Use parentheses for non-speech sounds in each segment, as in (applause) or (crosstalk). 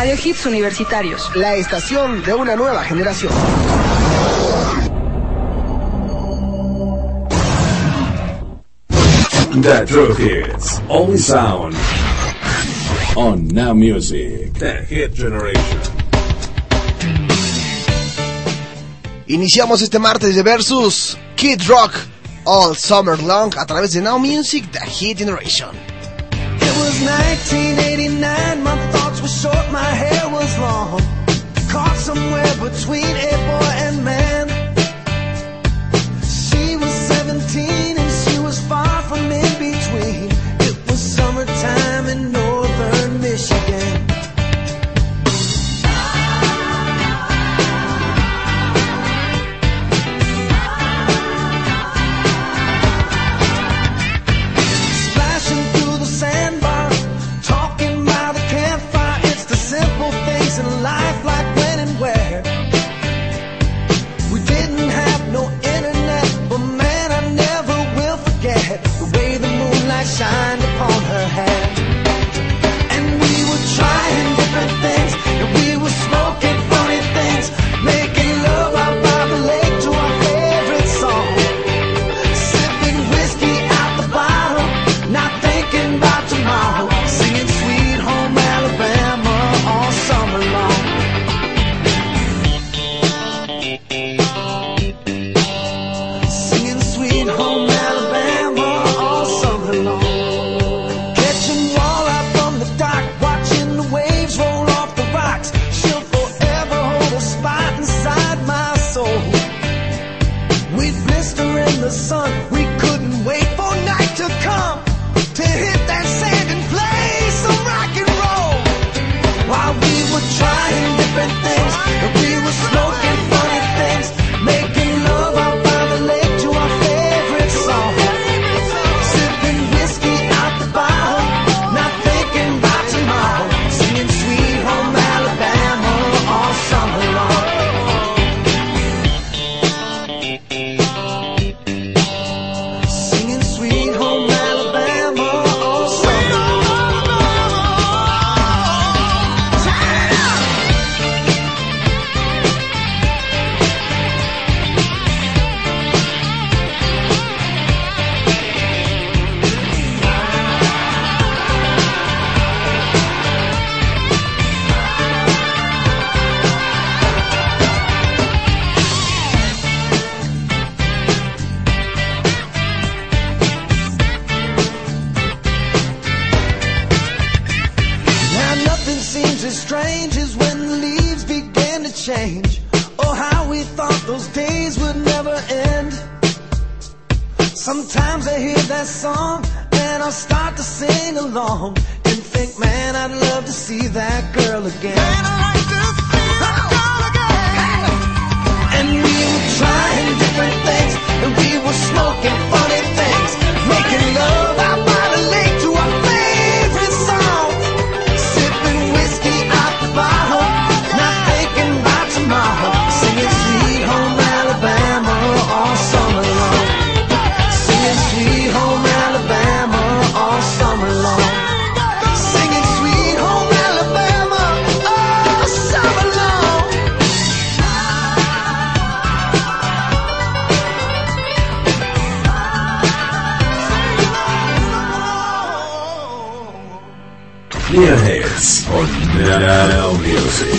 Radio Hits Universitarios. La estación de una nueva generación. The True Hits. Only sound. On Now Music. The Hit Generation. Iniciamos este martes de Versus Kid Rock All Summer Long a través de Now Music The Hit Generation. It was 1989, my thoughts short, my hair was long. Caught somewhere between it. that song, then I'll start to sing along and think, man, I'd love to see that girl again. Man, I'd like to see that girl again. And we were trying different things, and we were smoking. Now music.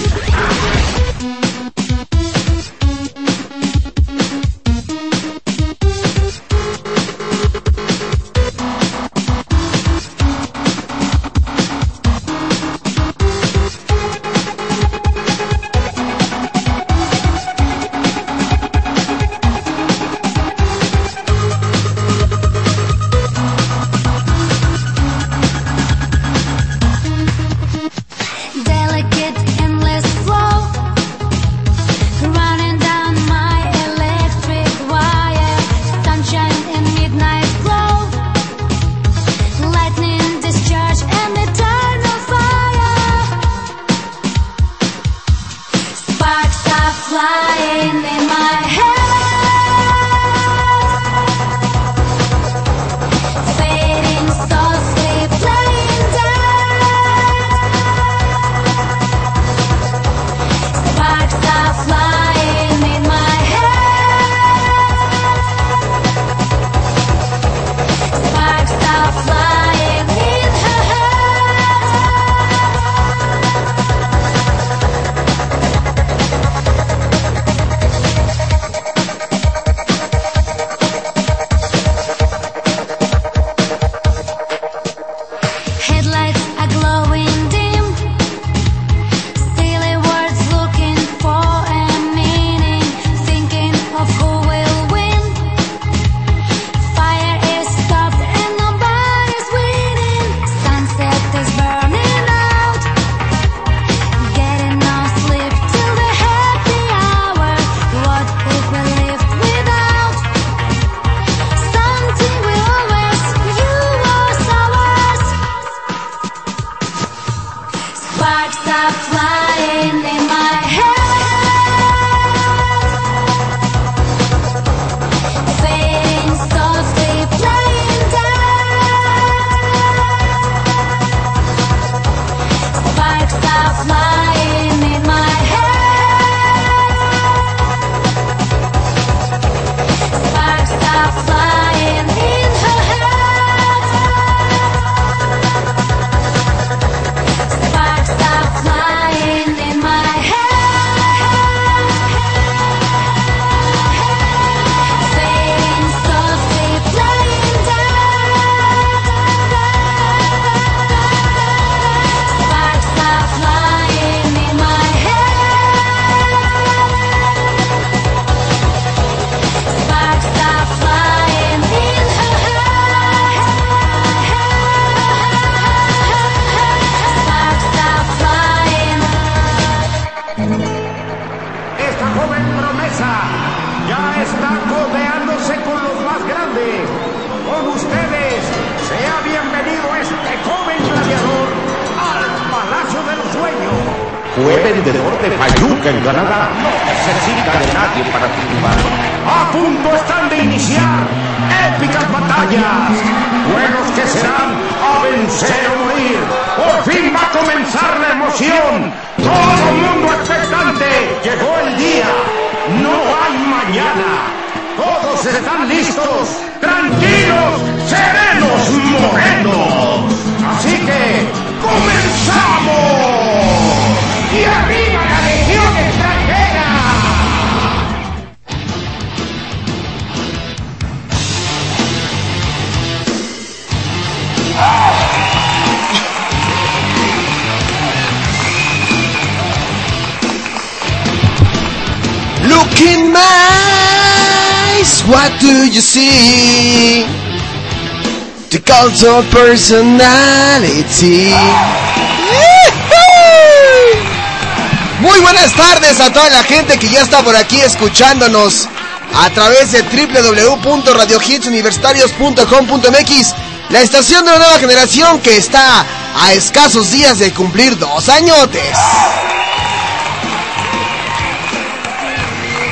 Muy buenas tardes a toda la gente que ya está por aquí escuchándonos a través de www.radiohitsuniversitarios.com.mx, la estación de la nueva generación que está a escasos días de cumplir dos añotes.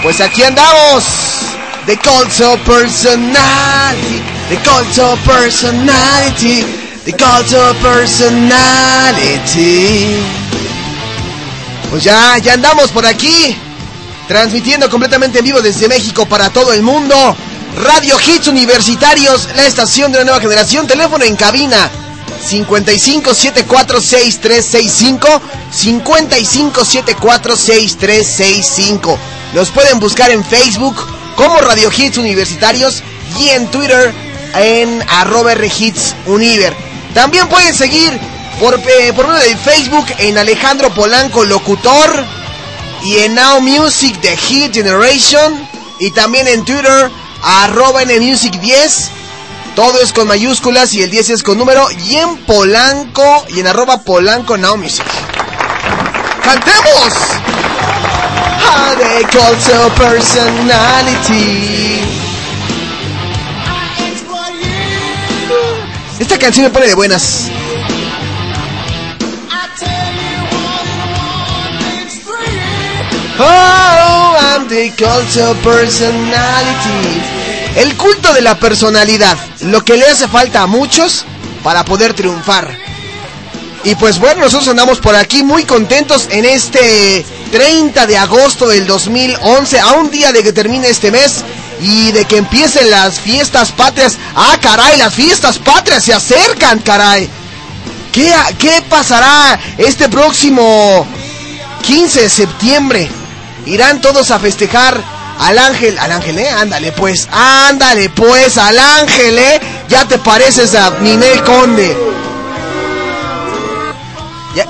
Pues aquí andamos, de Culto Personality. The cult of personality. The cult of personality. Pues ya, ya andamos por aquí. Transmitiendo completamente en vivo desde México para todo el mundo. Radio Hits Universitarios, la estación de la nueva generación. Teléfono en cabina 55746365 55746365. Los pueden buscar en Facebook como Radio Hits Universitarios y en Twitter en arroba Univer. También pueden seguir por, eh, por medio de Facebook en Alejandro Polanco Locutor y en Now Music de Hit Generation y también en Twitter arroba Music 10 todo es con mayúsculas y el 10 es con número y en Polanco y en arroba Polanco Now Music ¡Cantemos! How they personality Esta canción me pone de buenas. Oh, the cult of personality. El culto de la personalidad, lo que le hace falta a muchos para poder triunfar. Y pues bueno, nosotros andamos por aquí muy contentos en este 30 de agosto del 2011, a un día de que termine este mes y de que empiecen las fiestas patrias. Ah, caray, las fiestas patrias se acercan, caray. ¿Qué, qué pasará este próximo 15 de septiembre? Irán todos a festejar al ángel, al ángel, ¿eh? Ándale pues, ándale pues, al ángel, ¿eh? Ya te pareces a Ninel Conde.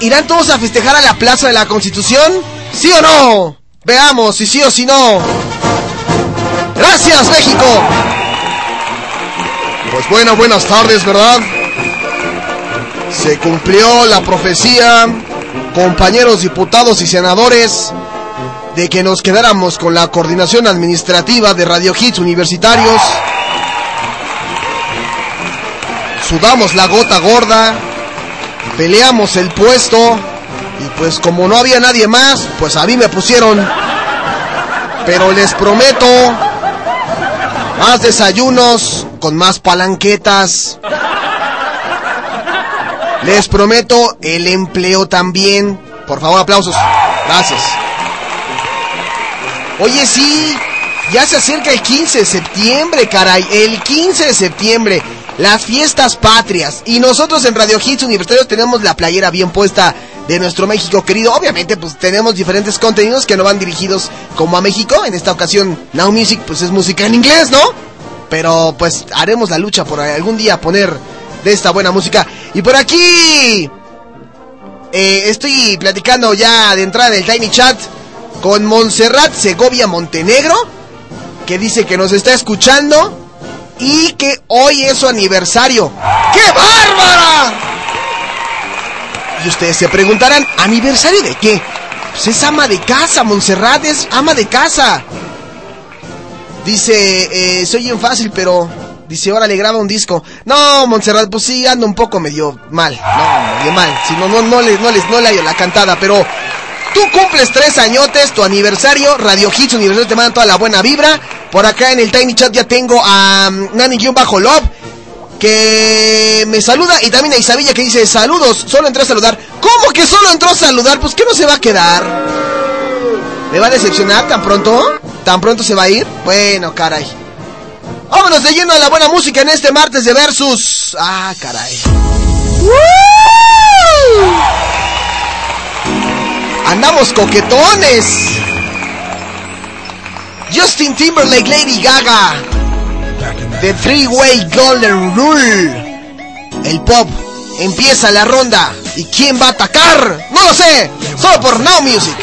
¿Irán todos a festejar a la Plaza de la Constitución? ¿Sí o no? Veamos si sí o si no. Gracias, México. Pues bueno, buenas tardes, ¿verdad? Se cumplió la profecía, compañeros diputados y senadores, de que nos quedáramos con la coordinación administrativa de Radio Hits Universitarios. Sudamos la gota gorda, peleamos el puesto y pues como no había nadie más, pues a mí me pusieron. Pero les prometo más desayunos con más palanquetas. Les prometo el empleo también. Por favor, aplausos. Gracias. Oye, sí, ya se acerca el 15 de septiembre, caray. El 15 de septiembre, las fiestas patrias. Y nosotros en Radio Hits Universitarios tenemos la playera bien puesta de nuestro México querido. Obviamente, pues tenemos diferentes contenidos que no van dirigidos como a México. En esta ocasión, Now Music, pues es música en inglés, ¿no? Pero pues haremos la lucha por algún día poner de esta buena música. Y por aquí eh, estoy platicando ya de entrada del Tiny Chat con Montserrat Segovia Montenegro, que dice que nos está escuchando y que hoy es su aniversario. ¡Qué bárbara! Ustedes se preguntarán, ¿aniversario de qué? Pues es ama de casa, Montserrat es ama de casa. Dice, eh, soy bien fácil, pero... Dice, ahora le graba un disco. No, Montserrat, pues sí, ando un poco medio mal. No, medio mal. Si no, no, no, les, no, les, no le la cantada, pero Tú cumples tres añotes, tu aniversario, Radio Hits Universal te manda toda la buena vibra. Por acá en el Tiny Chat ya tengo a um, Nani-Bajo Love, que me saluda, y también a Isabella que dice, saludos, solo entré a saludar. ¿Cómo que solo entró a saludar? Pues que no se va a quedar. ¿Me va a decepcionar tan pronto? ¿Tan pronto se va a ir? Bueno, caray. Vámonos de lleno a la buena música en este martes de Versus. Ah, caray. Andamos coquetones. Justin Timberlake, Lady Gaga. The Three Way Golden Rule. El pop. Empieza la ronda. ¿Y quién va a atacar? No lo sé. Solo por Now Music.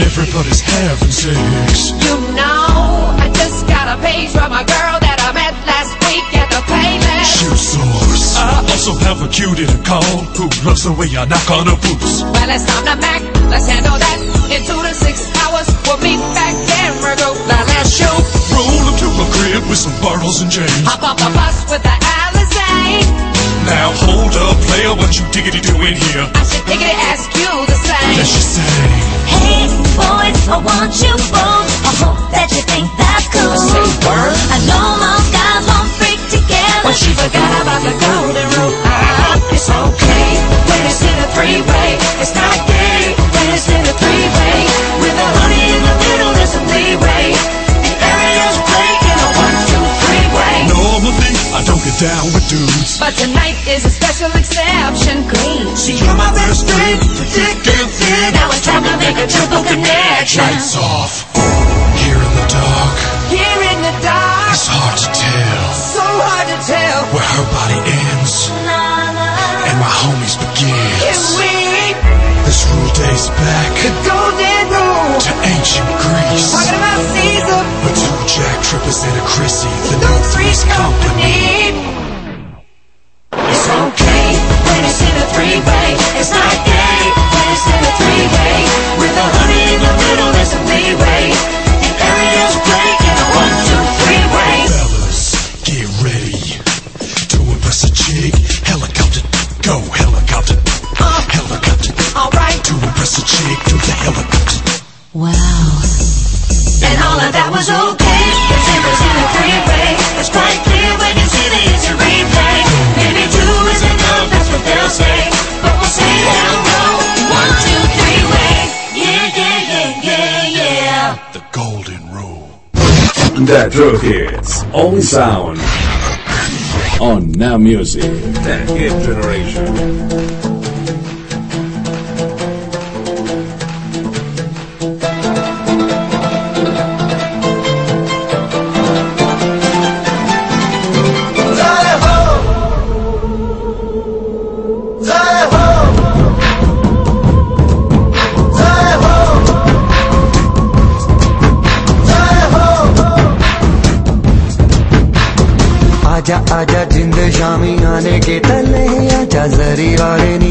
Everybody's having sex. You know, I just got a page from a girl that I met last week at the Payless. Shoe source. Uh-huh. I also have a cutie to call who loves the way I knock on her boots. Well, it's time to Mac. Let's handle that. In two to six hours, we'll meet back in Virgo. Now let's shoot. Roll up to my crib with some bottles and chains. Hop up a bus with the Alizé. Now hold up, player, what you diggity doing here? I should diggity ask you the same. Let's just say. Boys, I want you both. I hope that you think that's cool. Say word. I know most guys won't freak together. But she forgot about the golden rule. Ah, it's okay when it's in a three-way. It's not down with dudes. But tonight is a special exception. See, you're my best friend, the thick and thin. Now it's time to make a triple connection. Lights off. Here in the dark. Here in the dark. It's hard to tell. So hard to tell. Where her body ends. And my homies begin. Can we? This rule dates back. The golden rule. To ancient Greece. Talking about Caesar. Triple Santa Chrissy, the No Three's Company. It's okay when it's in a three-way. It's not gay when it's in a three-way. With a honey in the middle, there's some leeway. The area's great in a one-two-three way. Fellas, get ready to impress a chick. Helicopter, go helicopter, uh, helicopter. All right, to impress a chick, do the helicopter. Wow. And all of that was okay. that drug hits. Only sound on Now Music, the hit generation. Shami आने के तले आजा जरी वाले नी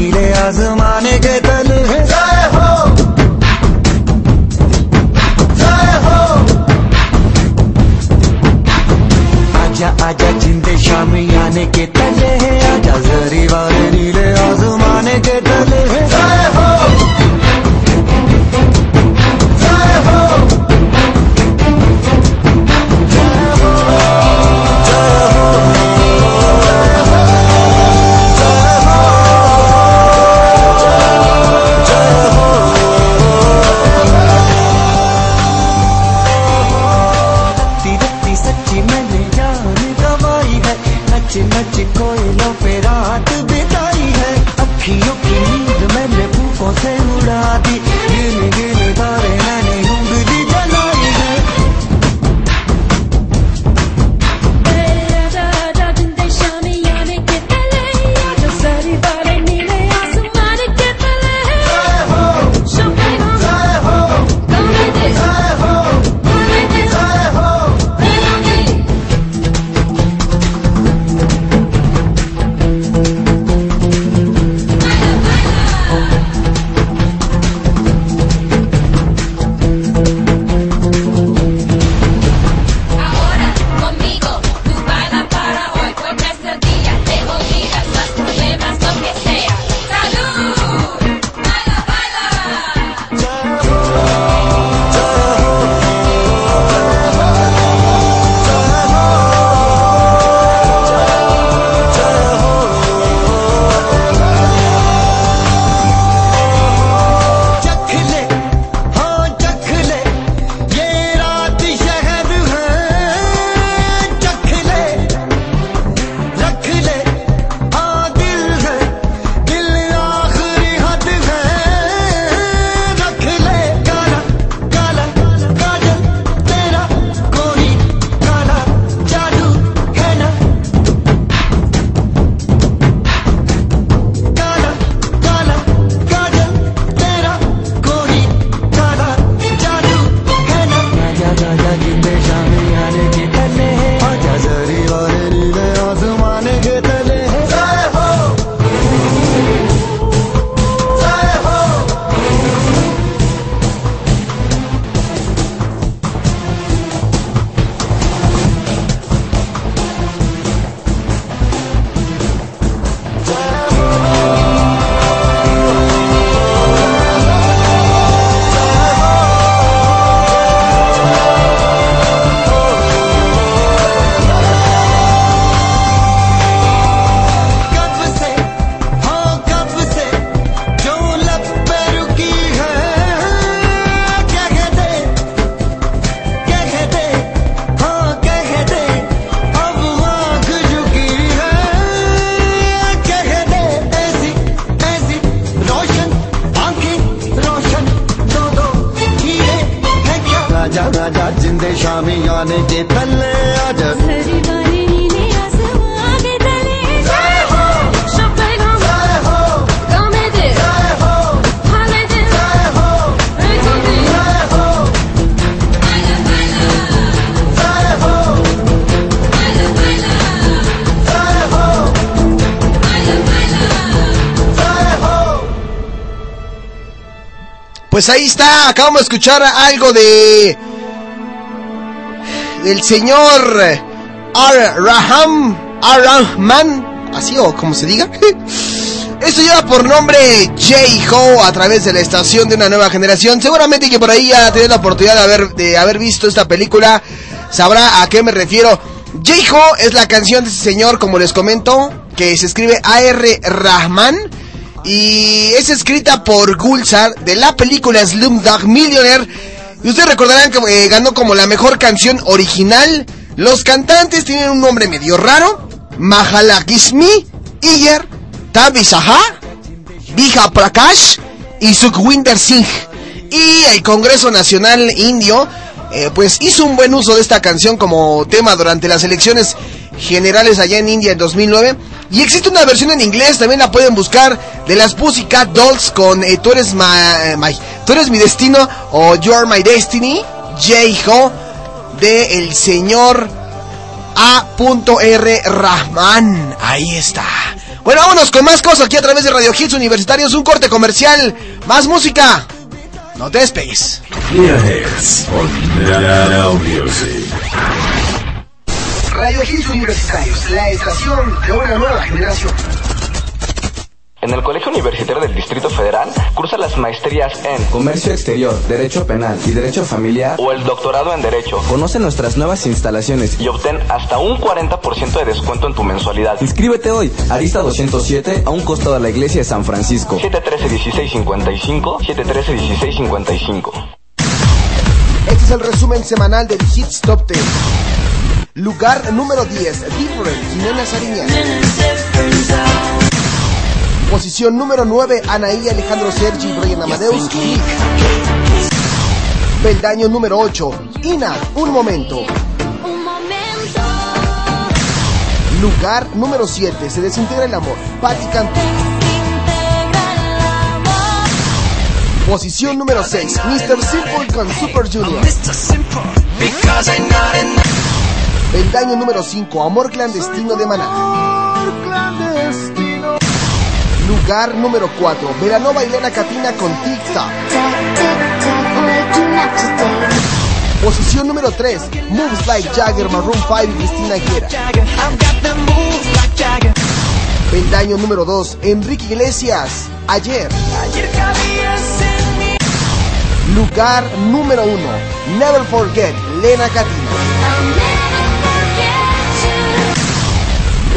Pues ahí está, acabamos de escuchar algo de. del señor Ar Rahman, así o como se diga. (laughs) Esto lleva por nombre J-Ho a través de la estación de una nueva generación. Seguramente que por ahí ya tenido la oportunidad de haber, de haber visto esta película. Sabrá a qué me refiero. J-Ho es la canción de este señor, como les comento, que se escribe A.R. Rahman. Y es escrita por Gulzar de la película Slumdog Millionaire. Y ustedes recordarán que eh, ganó como la mejor canción original. Los cantantes tienen un nombre medio raro. Mahala Kismi, Iyer, Tabi Saha, Bija Prakash y Sukhwinder Singh. Y el Congreso Nacional Indio eh, pues hizo un buen uso de esta canción como tema durante las elecciones generales allá en India en 2009. Y existe una versión en inglés, también la pueden buscar, de las Pussycat Dolls con eh, Tú, eres ma- my- Tú eres mi destino o You are my destiny, J-Ho, de el señor A.R. Rahman. Ahí está. Bueno, vámonos con más cosas aquí a través de Radio Hits Universitarios, un corte comercial, más música. No te despegues. Radio Hits Universitarios, la estación de una nueva generación. En el Colegio Universitario del Distrito Federal cursa las maestrías en Comercio Exterior, Derecho Penal y Derecho Familiar. o el doctorado en Derecho Conoce nuestras nuevas instalaciones. y obtén hasta un 40% de descuento en tu mensualidad. Inscríbete hoy, Arista 207, a un costado de la iglesia de San Francisco. 713-1655, 713-1655. Este es el resumen semanal del Hits Top 10. Lugar número 10, Different, Jimena Sariñana. Posición número 9, Anaí, Alejandro Sergi, Brian Amadeus, Click. Peldaño número 8, Ina, Un Momento. Lugar número 7, Se Desintegra el Amor, Patti Cantú. Posición número 6, Mr. Simple con Super Junior. Peldaño número 5, Amor Clandestino de Maná. Lugar número 4, Veranova y Lena Katina con Tic Tac. Posición número 3, Moves Like Jagger, Maroon 5 y Cristina Aguilera. Peldaño número 2, Enrique Iglesias, Ayer. Lugar número 1, Never Forget, Lena Katina.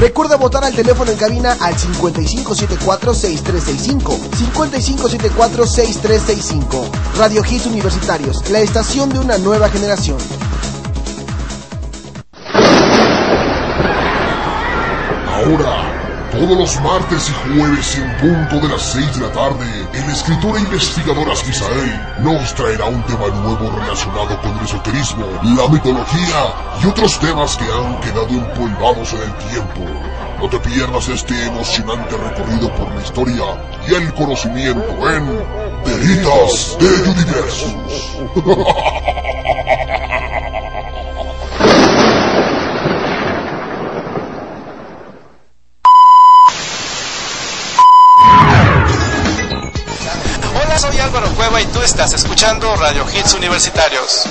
Recuerda votar al teléfono en cabina al 5574-6365. 5574-6365. Radio Hits Universitarios, la estación de una nueva generación. Ahora, todos los martes y jueves en punto de las 6 de la tarde, el escritor e investigador Asquisael nos traerá un tema nuevo relacionado con el esoterismo, la mitología y otros temas que han quedado empolvados en el tiempo. No te pierdas este emocionante recorrido por la historia y el conocimiento en Veritas de Universus. (laughs) Álvaro Cueva y tú estás escuchando Radio Hits Universitarios.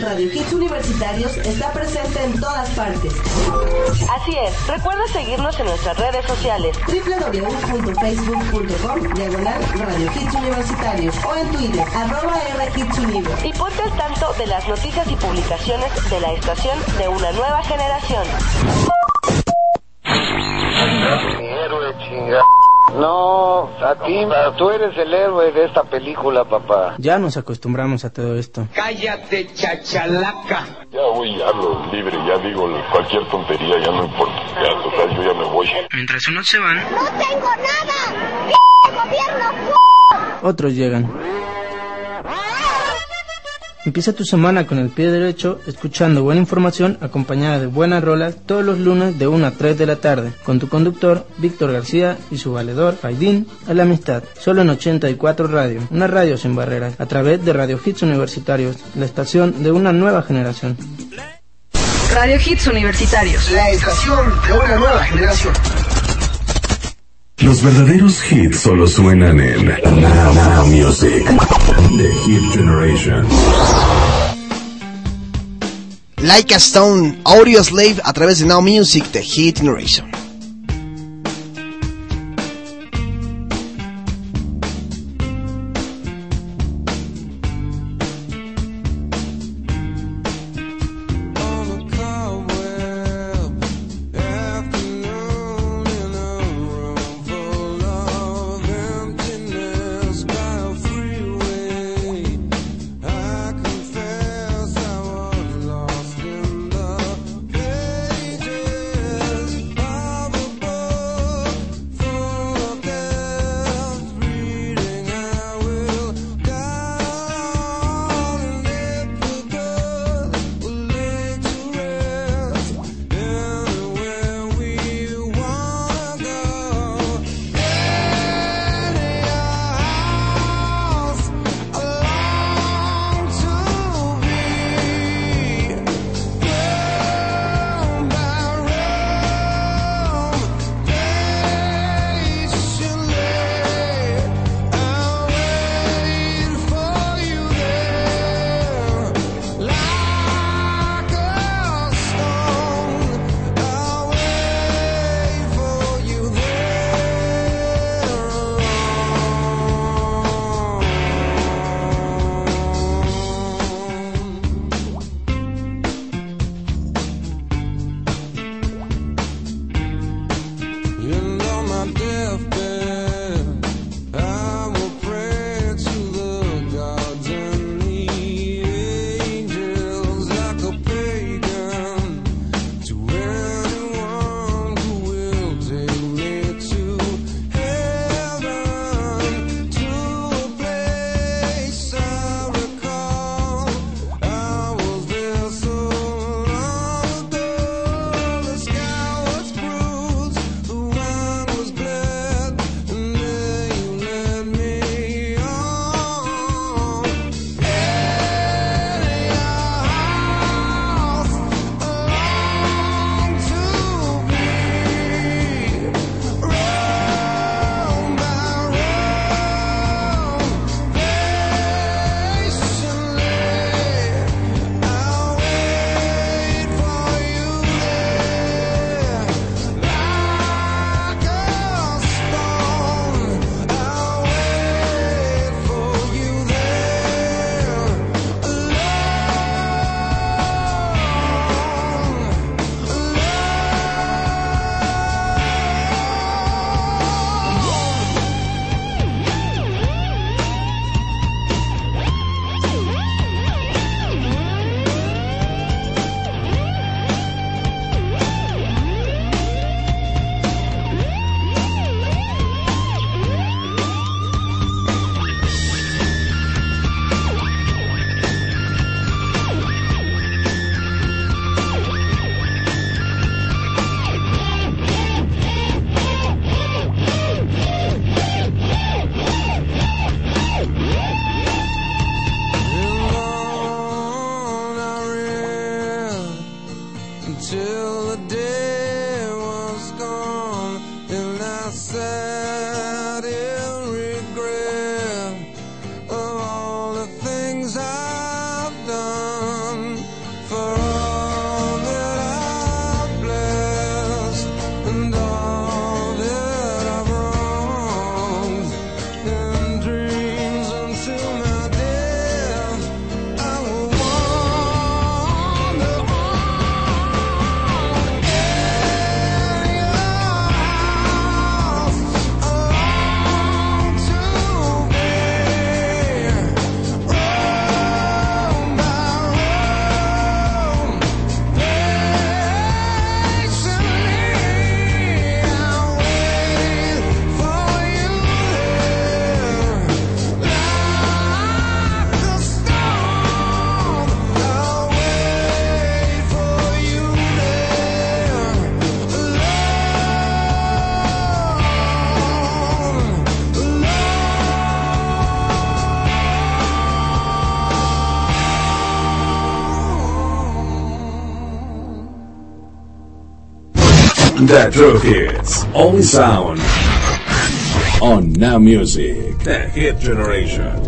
Radio Hits Universitarios está presente en todas partes. Así es, recuerda seguirnos en nuestras redes sociales. www.facebook.com diagonal Radio Hits Universitarios o en Twitter arroba R Hits Univer. Y ponte al tanto de las noticias y publicaciones de la estación de una nueva generación. Mi héroe chinga. No, a ti, tú eres el héroe de esta película, papá. Ya nos acostumbramos a todo esto. Cállate, chachalaca. Ya voy, ya hablo libre, ya digo cualquier tontería, ya no importa. Ya, total, yo ya me voy. Mientras unos se van, ¡No tengo nada! gobierno! otros llegan. Empieza tu semana con el pie derecho, escuchando buena información acompañada de buenas rolas todos los lunes de 1 a 3 de la tarde, con tu conductor Víctor García y su valedor Faidín a la amistad, solo en 84 Radio, una radio sin barreras, a través de Radio Hits Universitarios, la estación de una nueva generación. Radio Hits Universitarios. La estación de una nueva generación. Los verdaderos hits solo suenan en Now, The Hit Generation. Like a Stone, Audio Slave a través de Now Music, The Hit Generation. that drove hits. Only sound on Now Music. The Hit Generation.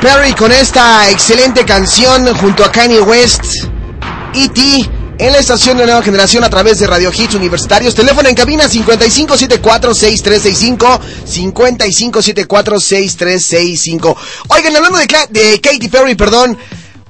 Perry con esta excelente canción junto a Kanye West, E.T., en la estación de nueva generación a través de Radio Hits Universitarios. Teléfono en cabina 5574-6365. 5574-6365. Oigan, hablando de, de, Katy Perry, perdón.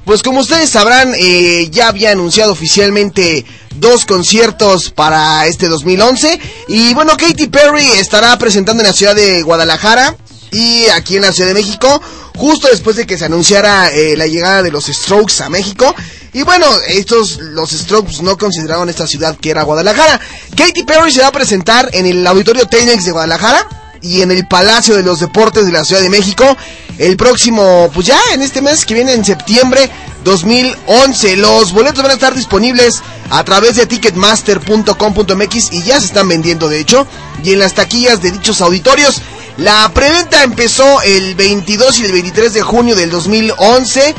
Pues como ustedes sabrán, eh, ya había anunciado oficialmente dos conciertos para este 2011. Y bueno, Katy Perry estará presentando en la ciudad de Guadalajara y aquí en la Ciudad de México justo después de que se anunciara eh, la llegada de los Strokes a México. Y bueno, estos, los Strokes no consideraron esta ciudad que era Guadalajara. Katy Perry se va a presentar en el Auditorio Tenex de Guadalajara y en el Palacio de los Deportes de la Ciudad de México el próximo, pues ya en este mes que viene en septiembre 2011. Los boletos van a estar disponibles a través de ticketmaster.com.mx y ya se están vendiendo de hecho y en las taquillas de dichos auditorios. La preventa empezó el 22 y el 23 de junio del 2011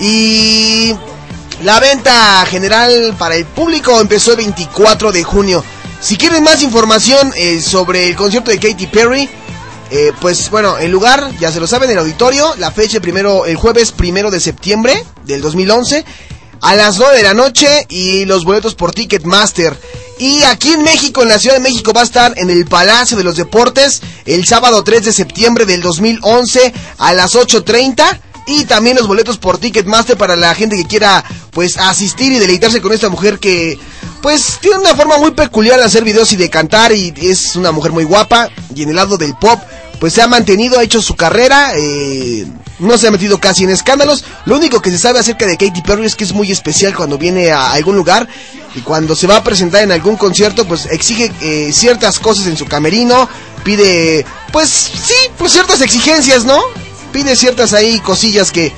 y la venta general para el público empezó el 24 de junio. Si quieren más información eh, sobre el concierto de Katy Perry, eh, pues bueno, el lugar ya se lo saben, el auditorio, la fecha el primero, el jueves primero de septiembre del 2011 a las 9 de la noche y los boletos por Ticketmaster. Y aquí en México, en la Ciudad de México, va a estar en el Palacio de los Deportes el sábado 3 de septiembre del 2011 a las 8.30. Y también los boletos por Ticketmaster para la gente que quiera pues asistir y deleitarse con esta mujer que pues tiene una forma muy peculiar de hacer videos y de cantar y es una mujer muy guapa y en el lado del pop pues se ha mantenido, ha hecho su carrera, eh, no se ha metido casi en escándalos. Lo único que se sabe acerca de Katy Perry es que es muy especial cuando viene a algún lugar y cuando se va a presentar en algún concierto pues exige eh, ciertas cosas en su camerino, pide pues sí, pues ciertas exigencias, ¿no? Pide ciertas ahí cosillas que,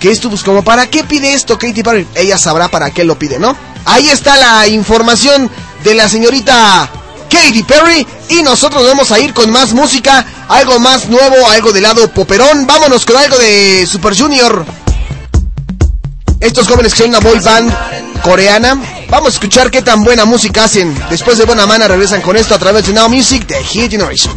que esto pues como para qué pide esto Katy Perry, ella sabrá para qué lo pide, ¿no? Ahí está la información de la señorita Katy Perry y nosotros vamos a ir con más música, algo más nuevo, algo del lado poperón. Vámonos con algo de Super Junior. Estos jóvenes que son una boy band coreana. Vamos a escuchar qué tan buena música hacen. Después de buena mana regresan con esto a través de Now Music de Hit Generation.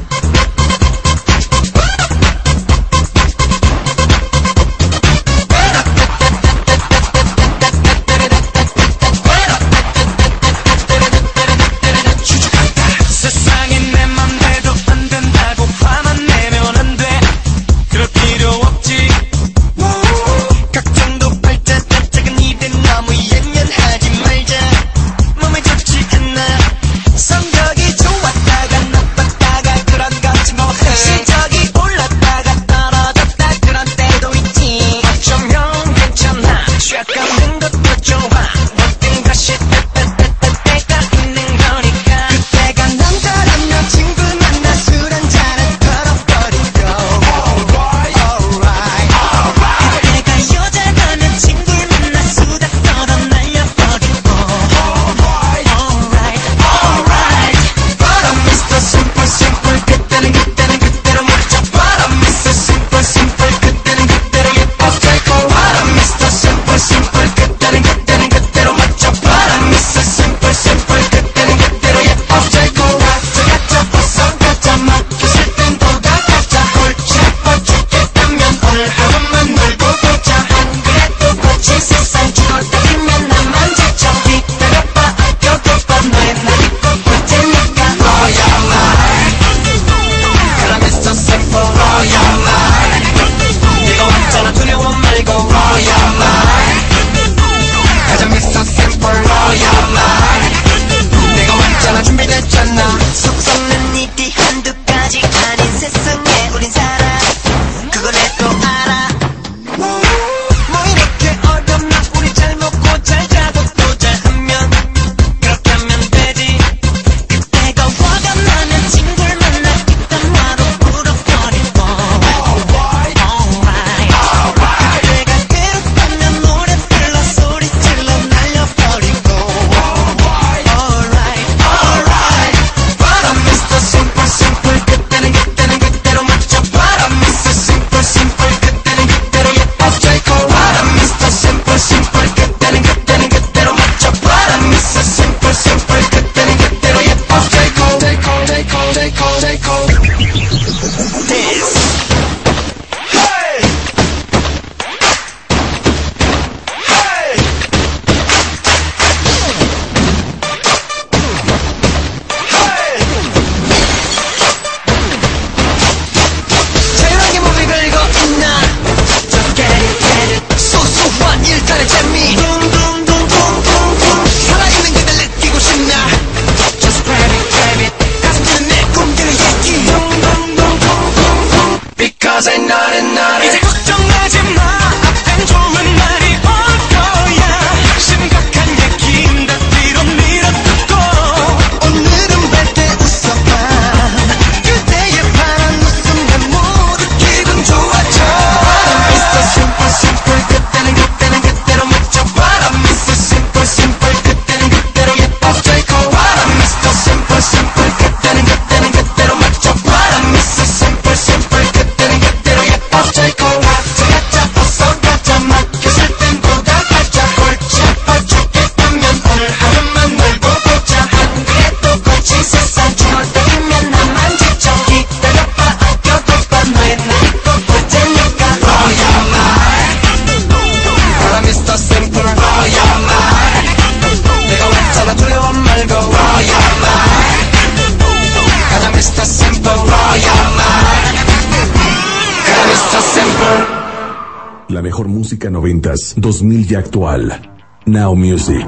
2000 y actual. Now Music,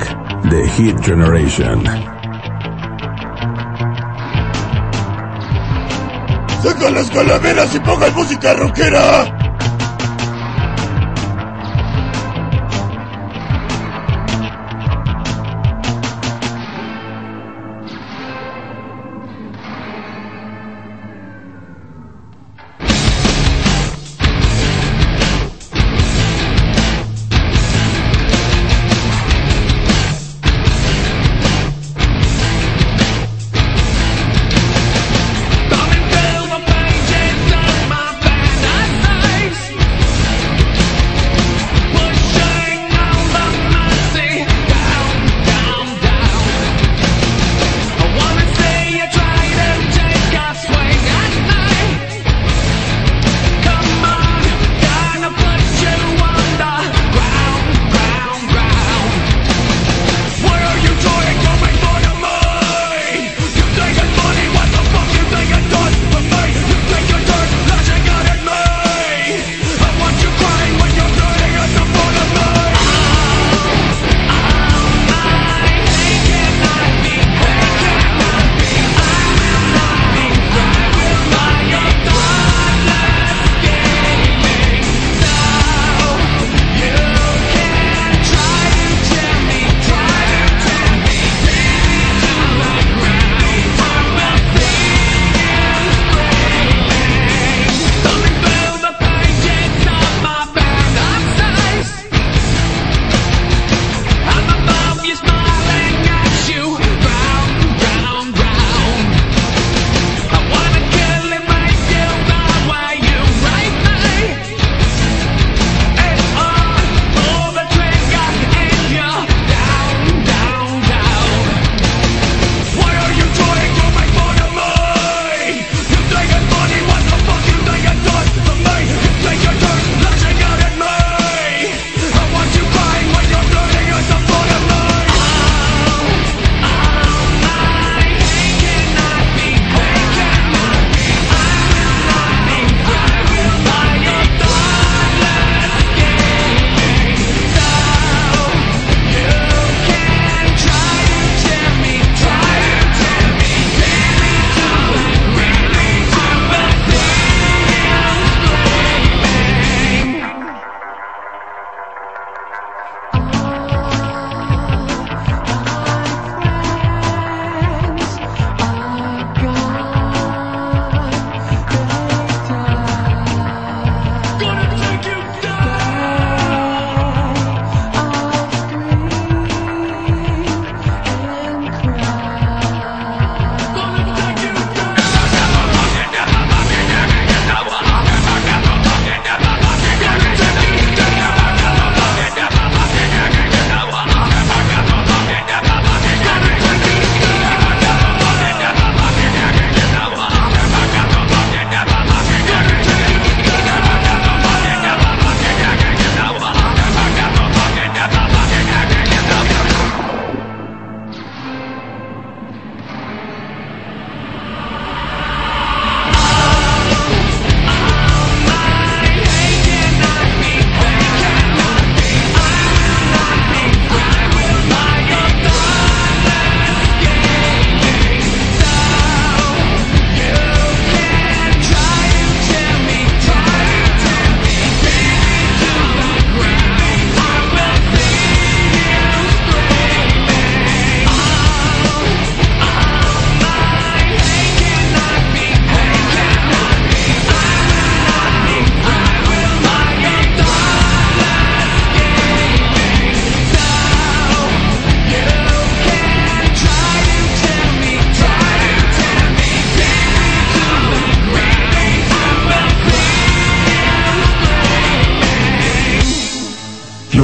The Hit Generation. ¡Saca las calaveras y pongan música rockera!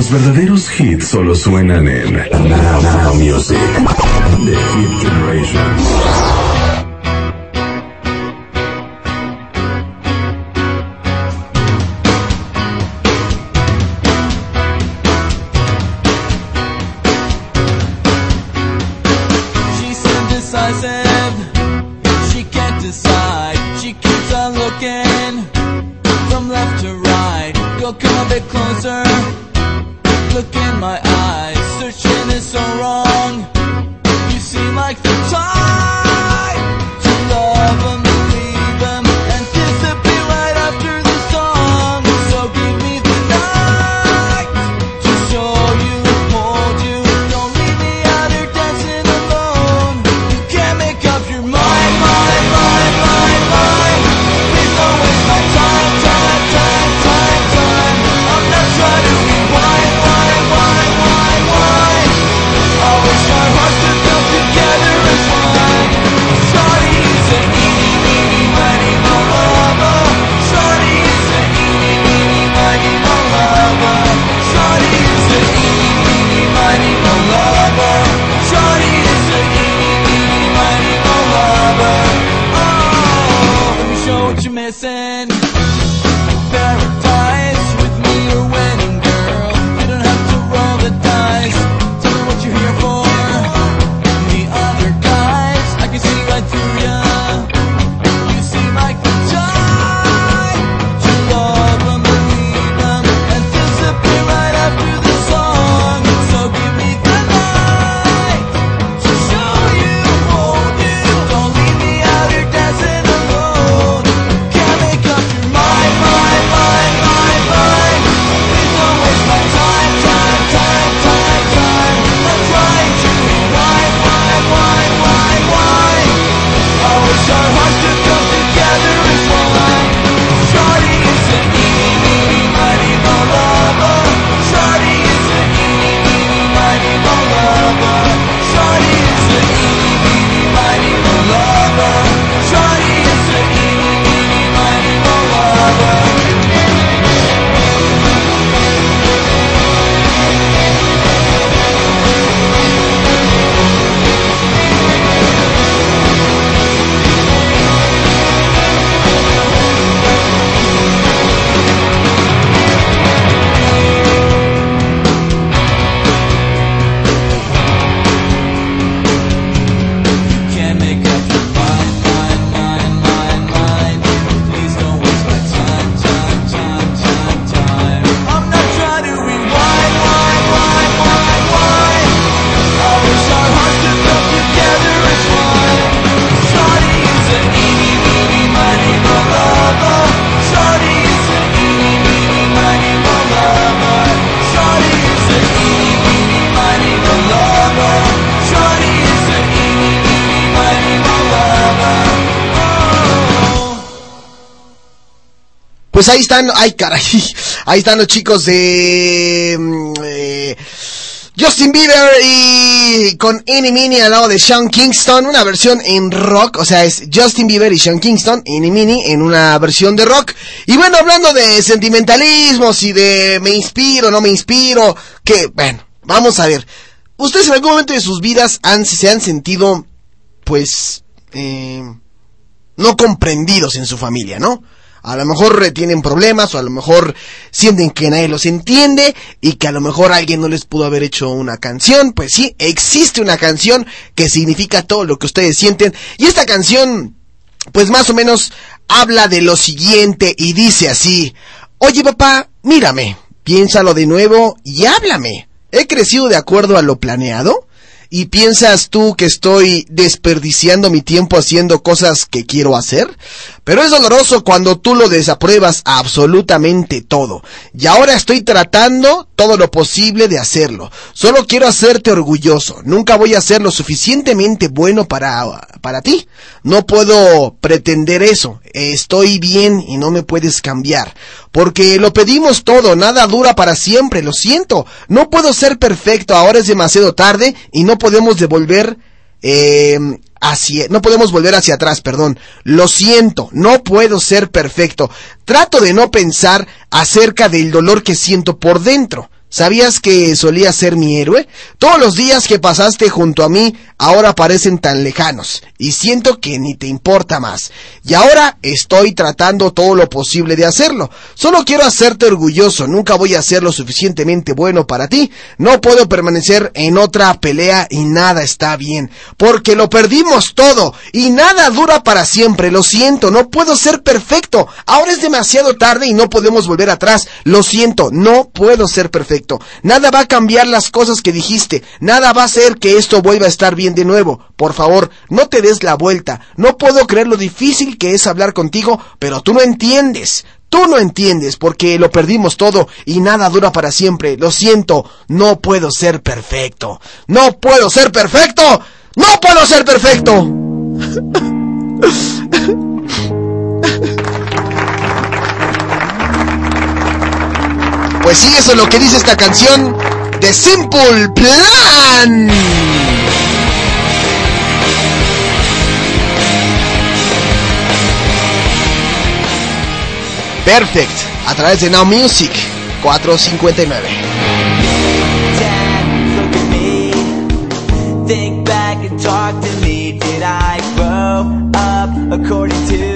Los verdaderos hits solo suenan en Now, Now Music, The Hit Generation. Pues ahí están, ay caray, (laughs) ahí están los chicos de mm, eh, Justin Bieber y con Any Mini al lado de Sean Kingston, una versión en rock, o sea, es Justin Bieber y Sean Kingston, Any Mini en una versión de rock. Y bueno, hablando de sentimentalismos y de me inspiro, no me inspiro, que bueno, vamos a ver. Ustedes en algún momento de sus vidas han, se han sentido, pues, eh, no comprendidos en su familia, ¿no? A lo mejor eh, tienen problemas o a lo mejor sienten que nadie los entiende y que a lo mejor alguien no les pudo haber hecho una canción. Pues sí, existe una canción que significa todo lo que ustedes sienten y esta canción pues más o menos habla de lo siguiente y dice así, oye papá, mírame, piénsalo de nuevo y háblame. ¿He crecido de acuerdo a lo planeado? ¿Y piensas tú que estoy desperdiciando mi tiempo haciendo cosas que quiero hacer? Pero es doloroso cuando tú lo desapruebas absolutamente todo. Y ahora estoy tratando todo lo posible de hacerlo. Solo quiero hacerte orgulloso. Nunca voy a ser lo suficientemente bueno para, para ti. No puedo pretender eso. Estoy bien y no me puedes cambiar. Porque lo pedimos todo, nada dura para siempre, lo siento. No puedo ser perfecto, ahora es demasiado tarde y no podemos devolver eh, hacia, no podemos volver hacia atrás, perdón. Lo siento, no puedo ser perfecto. Trato de no pensar acerca del dolor que siento por dentro. ¿Sabías que solía ser mi héroe? Todos los días que pasaste junto a mí ahora parecen tan lejanos y siento que ni te importa más. Y ahora estoy tratando todo lo posible de hacerlo. Solo quiero hacerte orgulloso, nunca voy a ser lo suficientemente bueno para ti. No puedo permanecer en otra pelea y nada está bien, porque lo perdimos todo y nada dura para siempre. Lo siento, no puedo ser perfecto. Ahora es demasiado tarde y no podemos volver atrás. Lo siento, no puedo ser perfecto. Nada va a cambiar las cosas que dijiste. Nada va a hacer que esto vuelva a estar bien de nuevo. Por favor, no te des la vuelta. No puedo creer lo difícil que es hablar contigo, pero tú no entiendes. Tú no entiendes porque lo perdimos todo y nada dura para siempre. Lo siento, no puedo ser perfecto. No puedo ser perfecto. No puedo ser perfecto. (laughs) Pues sí, eso es lo que dice esta canción de Simple Plan. Perfect, a través de Now Music 459. Think back and talk to me. Did I grow up according to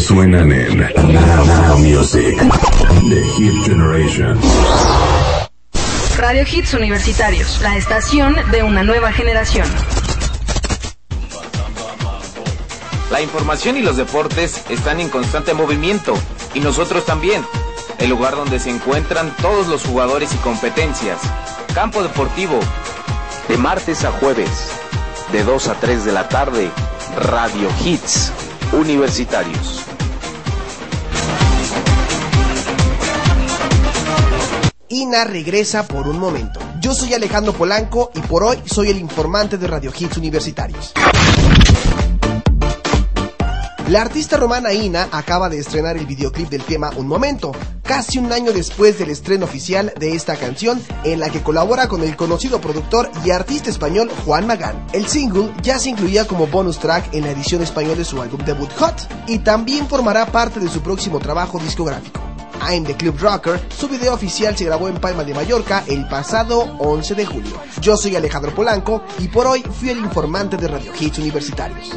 suenan en Now, Now Music. The Hit Generation. Radio Hits Universitarios, la estación de una nueva generación. La información y los deportes están en constante movimiento y nosotros también. El lugar donde se encuentran todos los jugadores y competencias. Campo Deportivo. De martes a jueves. De 2 a 3 de la tarde. Radio Hits Universitarios. Regresa por un momento. Yo soy Alejandro Polanco y por hoy soy el informante de Radio Hits Universitarios. La artista romana Ina acaba de estrenar el videoclip del tema Un Momento, casi un año después del estreno oficial de esta canción en la que colabora con el conocido productor y artista español Juan Magán. El single ya se incluía como bonus track en la edición española de su álbum debut Hot y también formará parte de su próximo trabajo discográfico. I'm the Club Rocker, su video oficial se grabó en Palma de Mallorca el pasado 11 de julio. Yo soy Alejandro Polanco y por hoy fui el informante de Radio Hits Universitarios.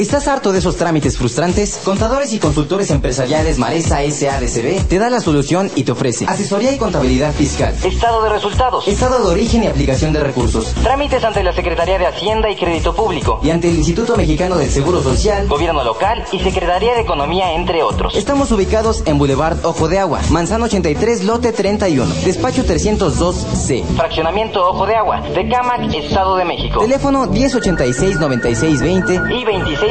¿Estás harto de esos trámites frustrantes? Contadores y consultores empresariales Maresa SADCB te da la solución y te ofrece asesoría y contabilidad fiscal, Estado de resultados. estado de origen y aplicación de recursos, Trámites ante la Secretaría de Hacienda y Crédito Público. y ante el Instituto Mexicano del Seguro Social. Gobierno local y Secretaría de Economía, entre otros. Estamos ubicados en Boulevard Ojo de Agua, Manzano 83, lote 31, despacho 302C. Fraccionamiento Ojo de Agua, de Cámac, Estado de México. Teléfono 1086-9620 Y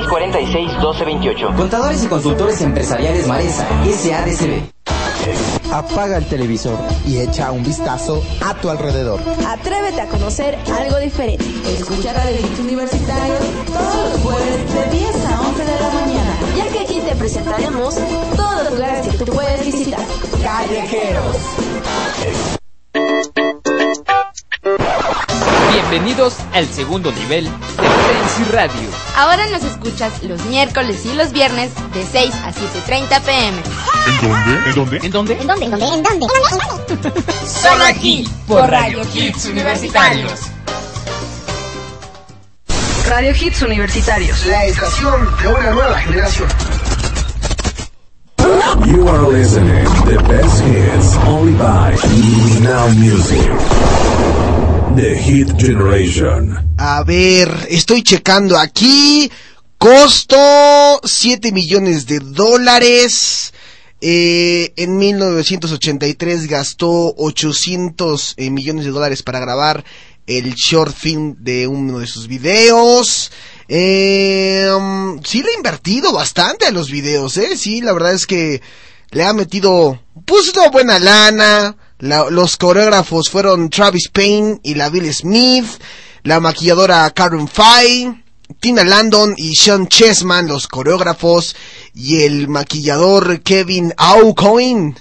2646-1228. Contadores y consultores empresariales Maresa SADCB. Apaga el televisor y echa un vistazo a tu alrededor. Atrévete a conocer algo diferente. Escucha Radio Hits Universitarios todos los jueves de 10 a 11 de la mañana. Ya que aquí te presentaremos todos los lugares que tú puedes visitar. Callejeros. Bienvenidos al segundo nivel de Frenzy Radio. Ahora nos escuchas los miércoles y los viernes de 6 a 7.30 pm. ¿En dónde? ¿En dónde? ¿En dónde? ¿En dónde? ¿En dónde? (laughs) Solo aquí, por Radio Hits Universitarios. Radio Hits Universitarios, la estación de una nueva generación. You are listening the best hits only by Now Music. The Hit Generation. A ver, estoy checando aquí. Costo 7 millones de dólares. Eh, en 1983 gastó 800 eh, millones de dólares para grabar el short film de uno de sus videos. Um, sí le ha invertido bastante a los videos, eh. Sí, la verdad es que le ha metido, pues una buena lana. La- los coreógrafos fueron Travis Payne y la Bill Smith, la maquilladora Karen Fay, Tina Landon y Sean Chessman, los coreógrafos, y el maquillador Kevin Aucoin.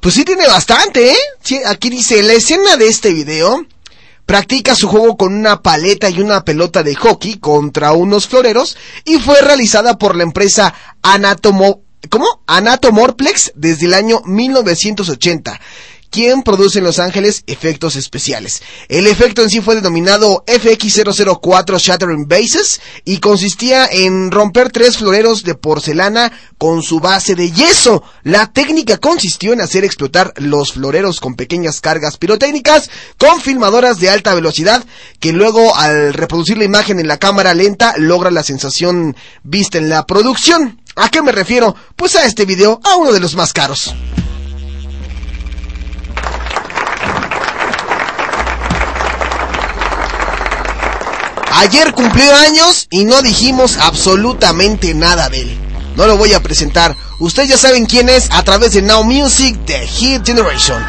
Pues sí tiene bastante, ¿eh? Aquí dice, la escena de este video practica su juego con una paleta y una pelota de hockey contra unos floreros y fue realizada por la empresa Anatomo, ¿cómo? Anatomorplex desde el año 1980 quien produce en Los Ángeles efectos especiales. El efecto en sí fue denominado FX004 Shattering Bases y consistía en romper tres floreros de porcelana con su base de yeso. La técnica consistió en hacer explotar los floreros con pequeñas cargas pirotécnicas con filmadoras de alta velocidad que luego al reproducir la imagen en la cámara lenta logra la sensación vista en la producción. ¿A qué me refiero? Pues a este video, a uno de los más caros. Ayer cumplió años y no dijimos absolutamente nada de él. No lo voy a presentar. Ustedes ya saben quién es a través de Now Music de Hit Generation.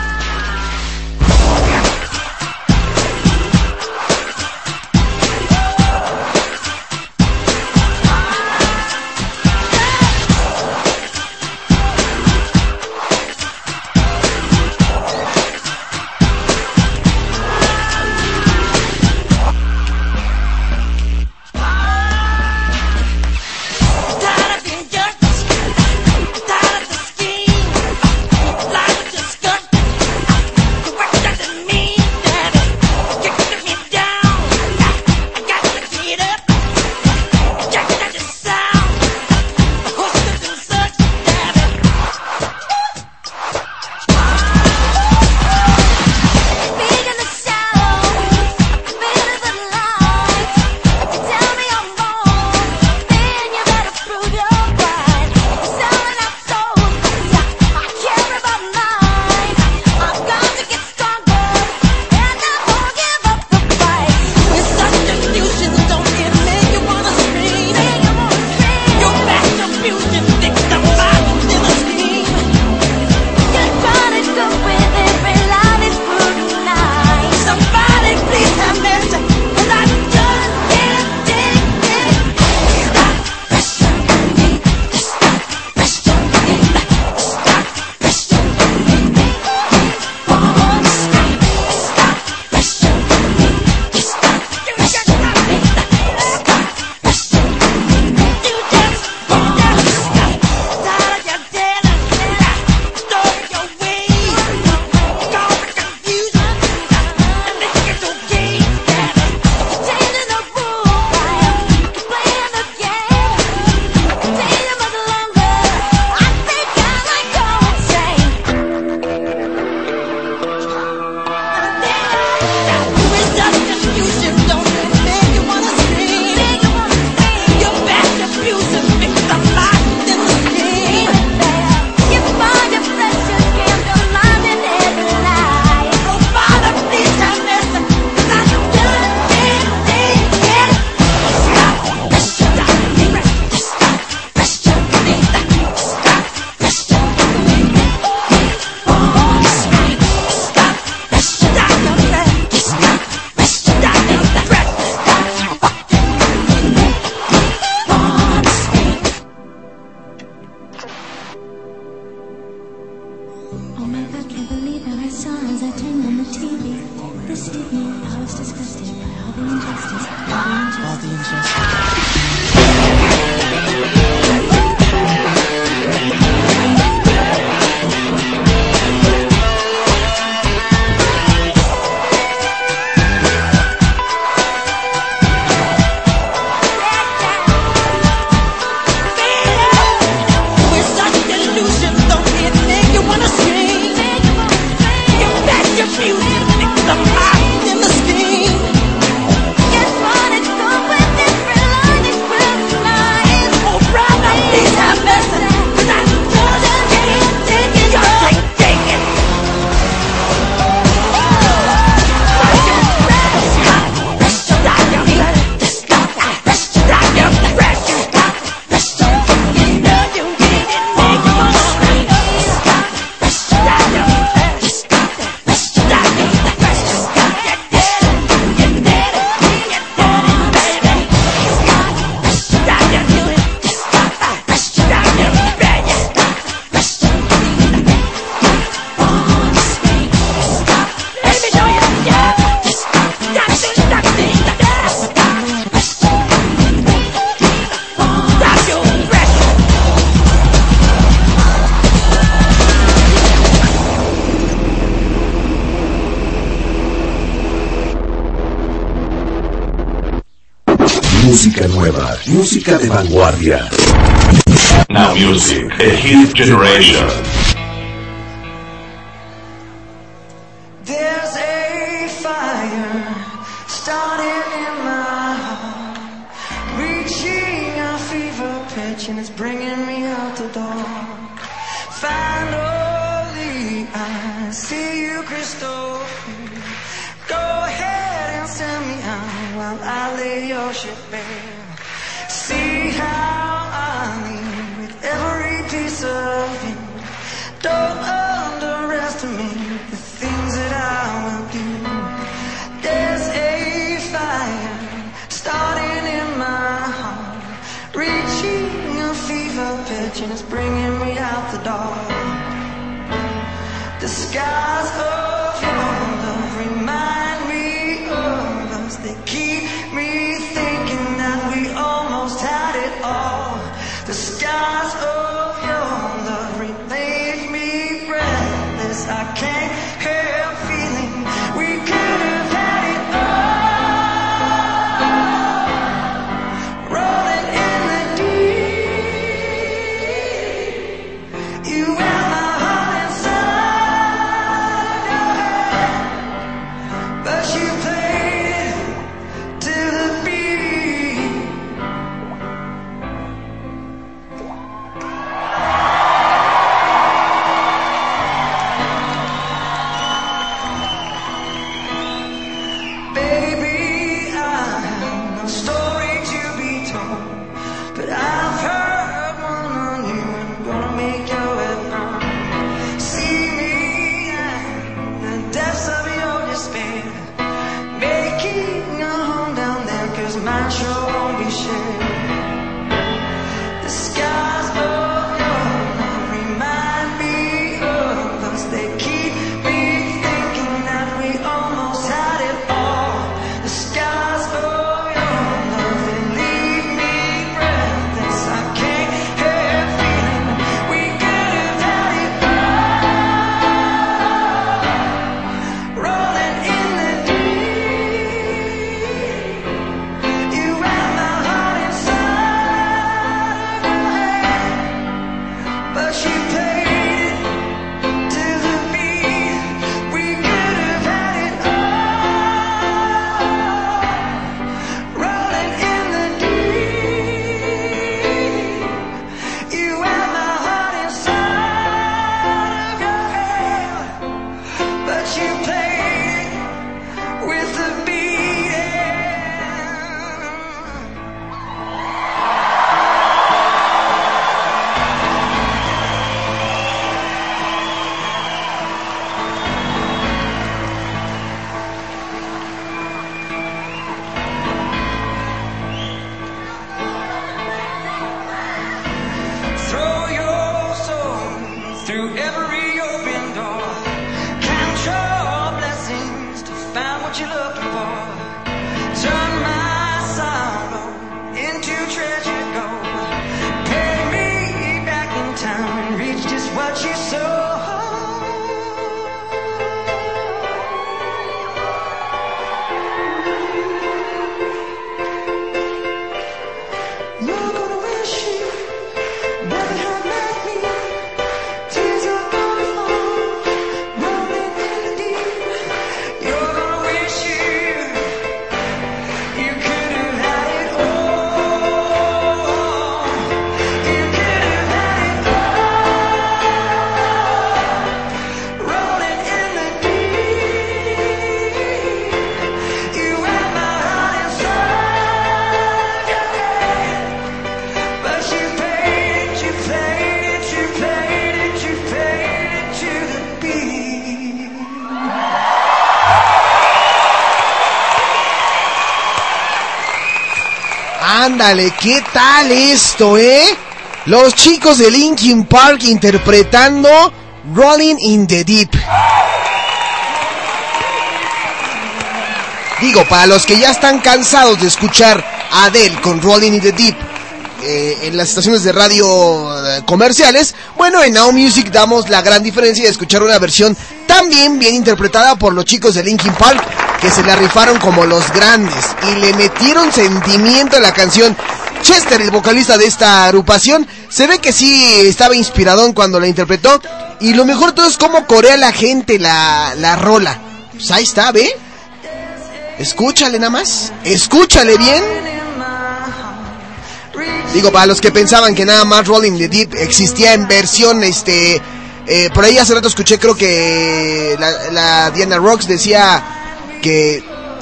music, a hit generation. There's a fire starting in my heart, reaching a fever pitch and it's bringing. Yeah. ¿qué tal esto, eh? Los chicos de Linkin Park interpretando Rolling in the Deep. Digo, para los que ya están cansados de escuchar a Adele con Rolling in the Deep eh, en las estaciones de radio eh, comerciales, bueno, en Now Music damos la gran diferencia de escuchar una versión también bien interpretada por los chicos de Linkin Park que se la rifaron como los grandes y le metieron sentimiento a la canción. Chester, el vocalista de esta agrupación, se ve que sí estaba inspiradón cuando la interpretó. Y lo mejor todo es cómo corea la gente la, la rola. Pues ahí está, ¿ve? Escúchale nada más. Escúchale bien. Digo, para los que pensaban que nada más Rolling the Deep existía en versión, este... eh, por ahí hace rato escuché, creo que la, la Diana Rocks decía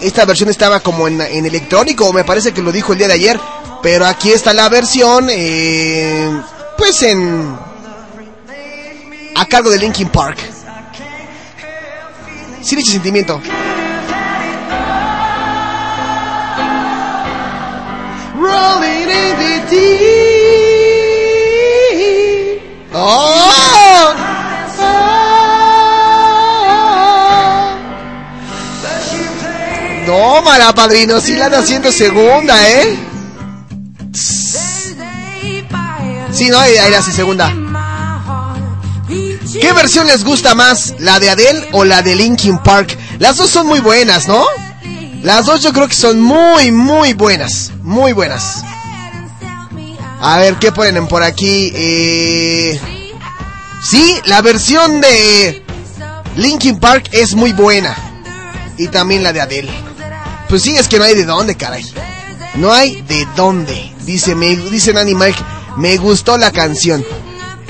esta versión estaba como en, en electrónico, me parece que lo dijo el día de ayer. Pero aquí está la versión, eh, pues en... A cargo de Linkin Park. Sin ese sentimiento. Rolling in the deep. No, mala padrino, sí la anda haciendo segunda, ¿eh? Sí, no, ahí la hace segunda. ¿Qué versión les gusta más? ¿La de Adele o la de Linkin Park? Las dos son muy buenas, ¿no? Las dos yo creo que son muy, muy buenas. Muy buenas. A ver, ¿qué ponen por aquí? Eh... Sí, la versión de Linkin Park es muy buena. Y también la de Adele. Pues sí, es que no hay de dónde, caray. No hay de dónde. Dice, me, dice Nanny Mike, me gustó la canción.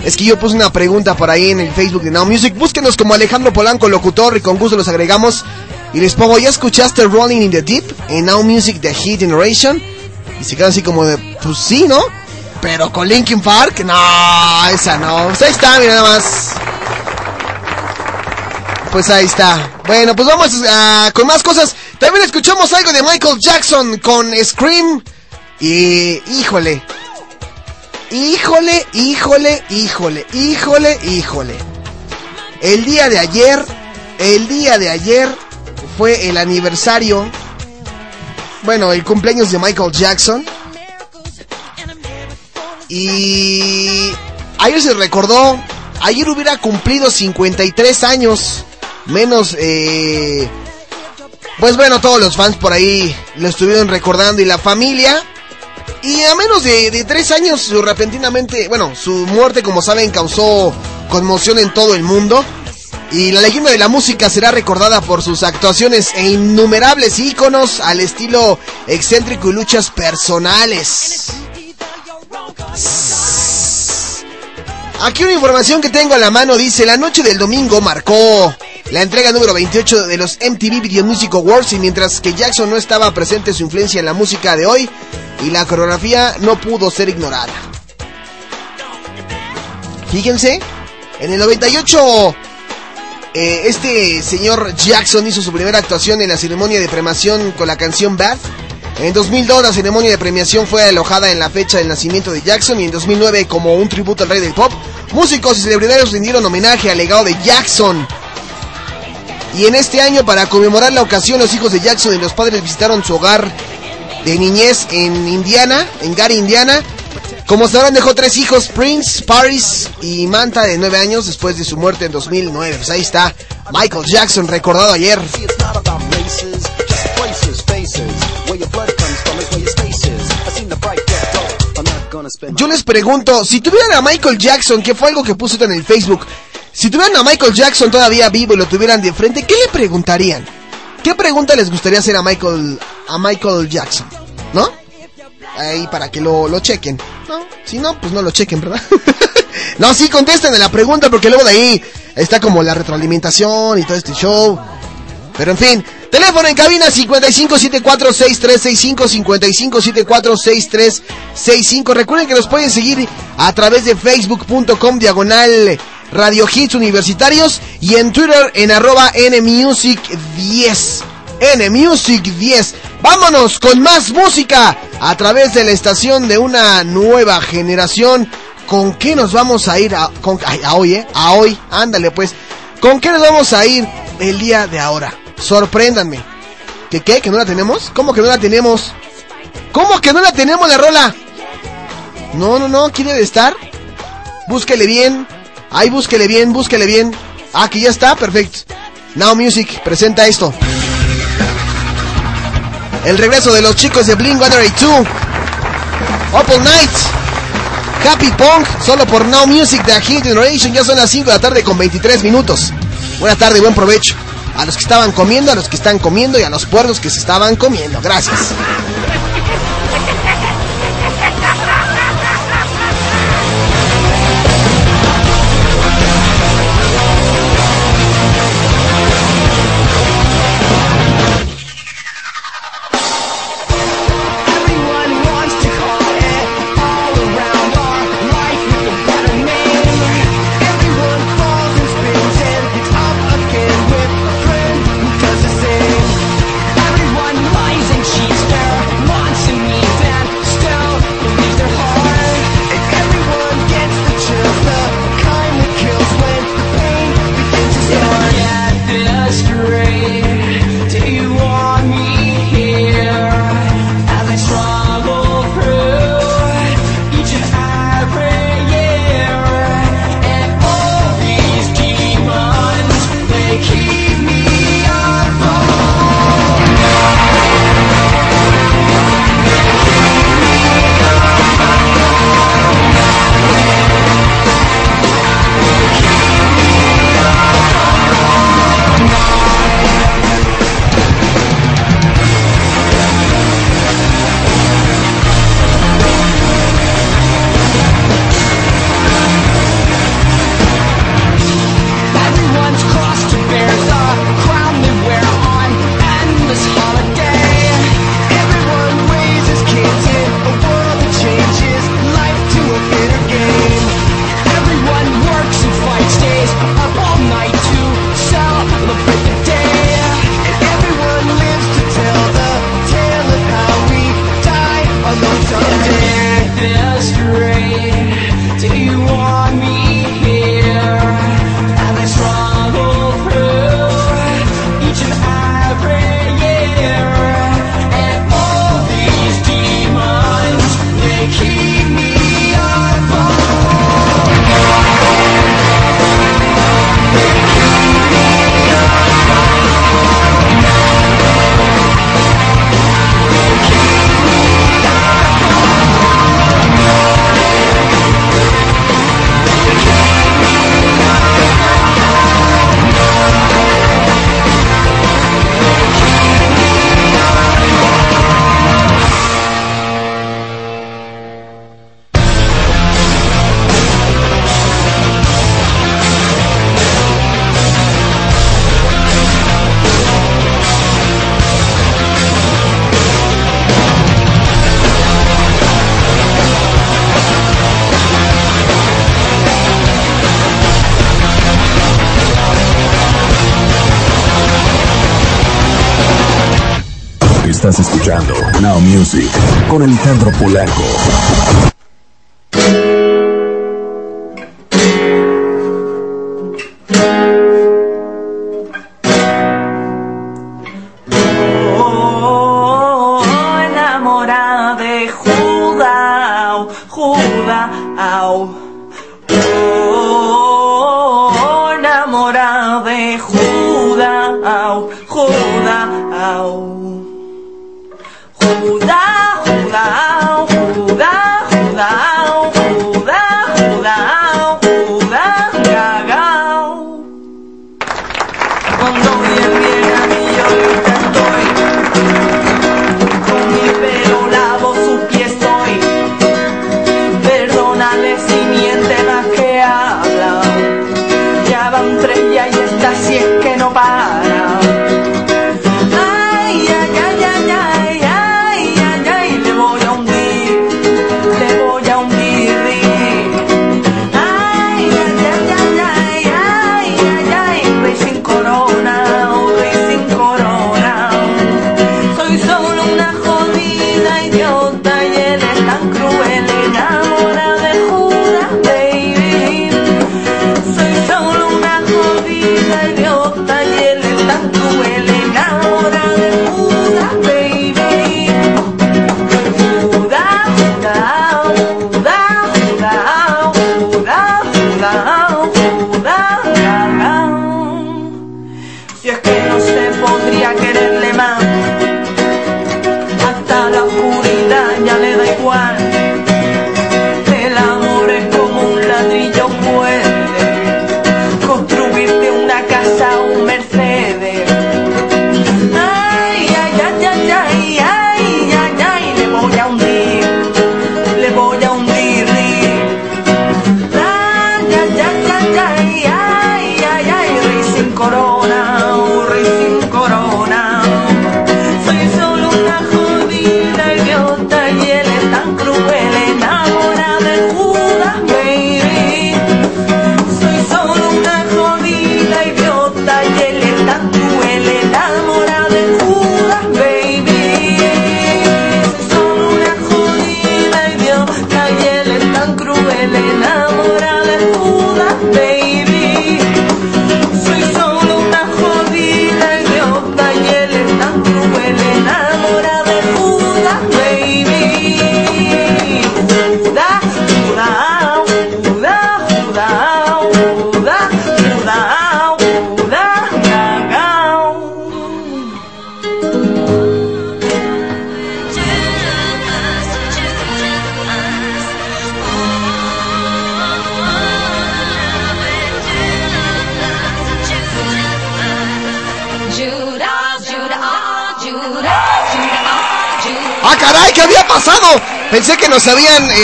Es que yo puse una pregunta por ahí en el Facebook de Now Music. Búsquenos como Alejandro Polanco, locutor, y con gusto los agregamos. Y les pongo, ¿ya escuchaste Rolling in the Deep en Now Music The Heat Generation? Y se quedan así como de, pues sí, ¿no? Pero con Linkin Park, no, esa no. Pues ahí está, mira nada más. Pues ahí está. Bueno, pues vamos con más cosas. También escuchamos algo de Michael Jackson con Scream. Y, híjole. Híjole, híjole, híjole, híjole, híjole. El día de ayer, el día de ayer fue el aniversario, bueno, el cumpleaños de Michael Jackson. Y ayer se recordó, ayer hubiera cumplido 53 años, menos, eh, pues bueno, todos los fans por ahí lo estuvieron recordando y la familia. Y a menos de, tres años, su repentinamente, bueno, su muerte, como saben, causó conmoción en todo el mundo. Y la leyenda de la música será recordada por sus actuaciones e innumerables íconos al estilo excéntrico y luchas personales. Aquí una información que tengo a la mano dice, la noche del domingo marcó la entrega número 28 de los MTV Video Music Awards y mientras que Jackson no estaba presente su influencia en la música de hoy y la coreografía no pudo ser ignorada. Fíjense, en el 98 eh, este señor Jackson hizo su primera actuación en la ceremonia de premiación con la canción Bad. En 2002 la ceremonia de premiación fue alojada en la fecha del nacimiento de Jackson y en 2009 como un tributo al rey del pop, músicos y celebridades rindieron homenaje al legado de Jackson. Y en este año para conmemorar la ocasión los hijos de Jackson y los padres visitaron su hogar de niñez en Indiana, en Gary, Indiana. Como sabrán dejó tres hijos, Prince, Paris y Manta de nueve años después de su muerte en 2009. Pues ahí está Michael Jackson recordado ayer. Yo les pregunto, si tuvieran a Michael Jackson, que fue algo que puse en el Facebook, si tuvieran a Michael Jackson todavía vivo y lo tuvieran de frente, ¿qué le preguntarían? ¿Qué pregunta les gustaría hacer a Michael, a Michael Jackson? ¿No? Ahí para que lo, lo chequen. ¿No? Si no, pues no lo chequen, ¿verdad? (laughs) no, sí, contesten la pregunta porque luego de ahí está como la retroalimentación y todo este show. Pero en fin, teléfono en cabina 55746365, 55746365. Recuerden que nos pueden seguir a través de facebook.com diagonal Radio Hits Universitarios y en Twitter en arroba nmusic10. nmusic10. Vámonos con más música a través de la estación de una nueva generación. ¿Con qué nos vamos a ir a, con- ay, a hoy, eh? A hoy, ándale pues. ¿Con qué nos vamos a ir el día de ahora? Sorpréndanme. ¿Que qué? ¿Que no la tenemos? ¿Cómo que no la tenemos? ¿Cómo que no la tenemos la rola? No, no, no, ¿quién debe estar? Búsquele bien. Ahí búsquele bien, búsquele bien. Ah, Aquí ya está, perfecto. Now Music presenta esto. El regreso de los chicos de Blink-182. Opal Night. Happy Punk, solo por Now Music de Hit Generation. Ya son las 5 de la tarde con 23 minutos. Buena tarde, buen provecho. A los que estaban comiendo, a los que están comiendo y a los puertos que se estaban comiendo. Gracias. Polanco.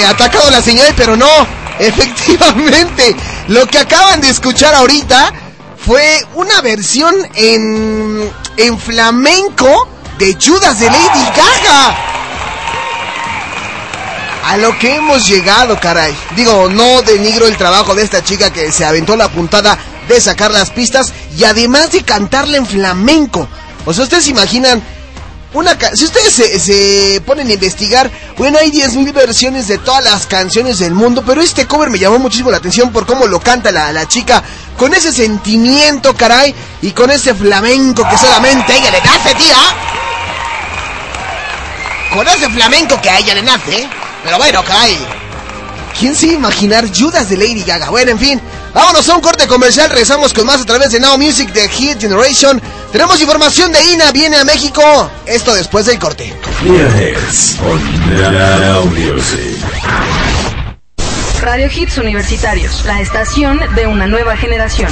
Eh, atacado la señal, pero no. (laughs) Efectivamente, lo que acaban de escuchar ahorita fue una versión en, en flamenco de Judas de Lady Gaga. A lo que hemos llegado, caray. Digo, no denigro el trabajo de esta chica que se aventó la puntada de sacar las pistas y además de cantarla en flamenco. O sea, ustedes se imaginan una si ustedes se, se ponen a investigar, bueno, hay 10.000 versiones de todas las canciones del mundo, pero este cover me llamó muchísimo la atención por cómo lo canta la, la chica, con ese sentimiento, caray, y con ese flamenco que solamente ella le nace, tía. Con ese flamenco que a ella le nace, pero bueno, caray. ¿Quién se iba imaginar Judas de Lady Gaga? Bueno, en fin, vámonos a un corte comercial, regresamos con más a través de Now Music de Hit Generation. Tenemos información de Ina, viene a México. Esto después del corte. Radio Hits Universitarios, la estación de una nueva generación.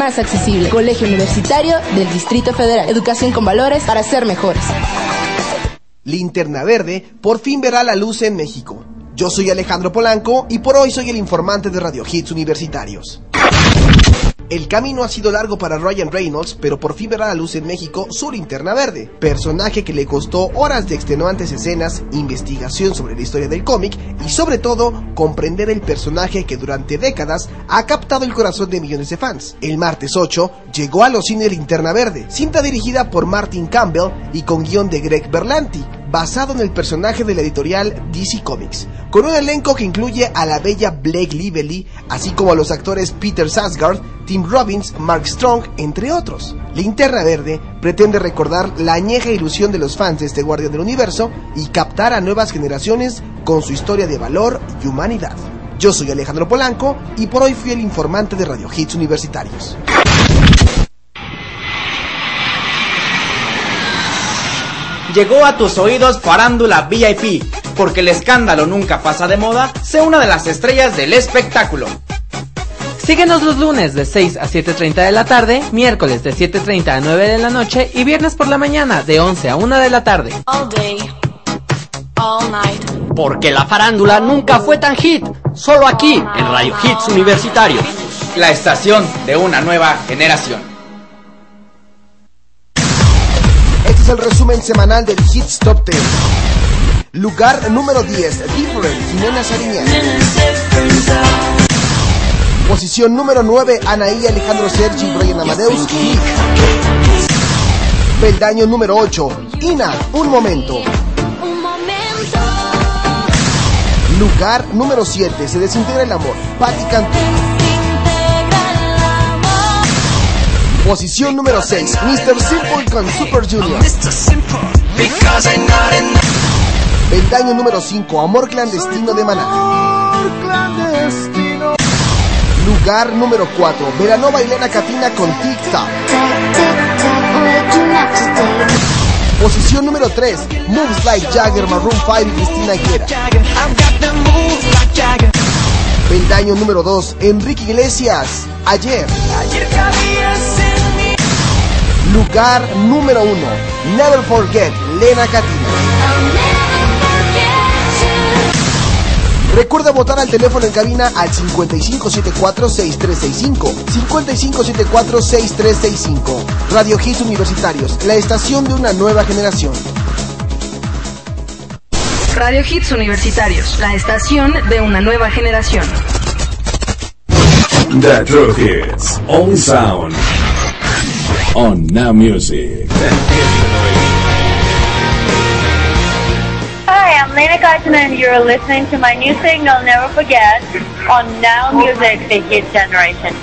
accesible. Colegio Universitario del Distrito Federal. Educación con valores para ser mejores. Linterna Verde por fin verá la luz en México. Yo soy Alejandro Polanco y por hoy soy el informante de Radio Hits Universitarios. El camino ha sido largo para Ryan Reynolds, pero por fin verá la luz en México su linterna verde, personaje que le costó horas de extenuantes escenas, investigación sobre la historia del cómic y sobre todo comprender el personaje que durante décadas ha captado el corazón de millones de fans. El martes 8 llegó a los cines Linterna Verde, cinta dirigida por Martin Campbell y con guion de Greg Berlanti, basado en el personaje de la editorial DC Comics, con un elenco que incluye a la bella Blake Lively, así como a los actores Peter Sarsgaard, Tim Robbins, Mark Strong, entre otros. Linterna Verde pretende recordar la añeja ilusión de los fans de este Guardián del Universo y captar a nuevas generaciones con su historia de valor y humanidad. Yo soy Alejandro Polanco y por hoy fui el informante de Radio Hits Universitarios. Llegó a tus oídos Farándula VIP, porque el escándalo nunca pasa de moda, sé una de las estrellas del espectáculo. Síguenos los lunes de 6 a 7.30 de la tarde, miércoles de 7.30 a 9 de la noche y viernes por la mañana de 11 a 1 de la tarde. All day, all night. Porque la farándula nunca fue tan hit, solo aquí en Radio Hits Universitarios. La estación de una nueva generación. Es el resumen semanal del Hits Top 10. Lugar número 10, Different, Jimena Sariñana. Posición número 9, Anaí, Alejandro Sergi Brian Amadeus. Peldaño número 8, Ina, Un Momento. Lugar número 7, Se desintegra el amor, Patti Cantú. Posición número 6, Mr. Simple con Super Junior. Peldaño número 5, Amor Clandestino de Maná. Lugar número 4, Veranova Elena Catina con Tic Tac. Posición número 3, Moves Like Jagger, Maroon 5 y Cristina Aguilera. Peldaño número 2, Enrique Iglesias, Ayer. Lugar número 1, Never Forget, Lena Catina. Recuerda votar al teléfono en cabina al 5574-6365. 5574-6365. Radio Hits Universitarios, la estación de una nueva generación. Radio Hits Universitarios, la estación de una nueva generación. The True Hits. Only sound. On Now Music. Hi, I'm Lena Katina and you're listening to my new single, Never Forget, on Now Music, the Hit Generation.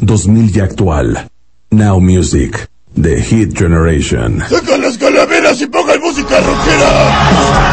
2000 y actual. Now Music, The Hit Generation. ¡Saca las calaveras y pongan música rockera!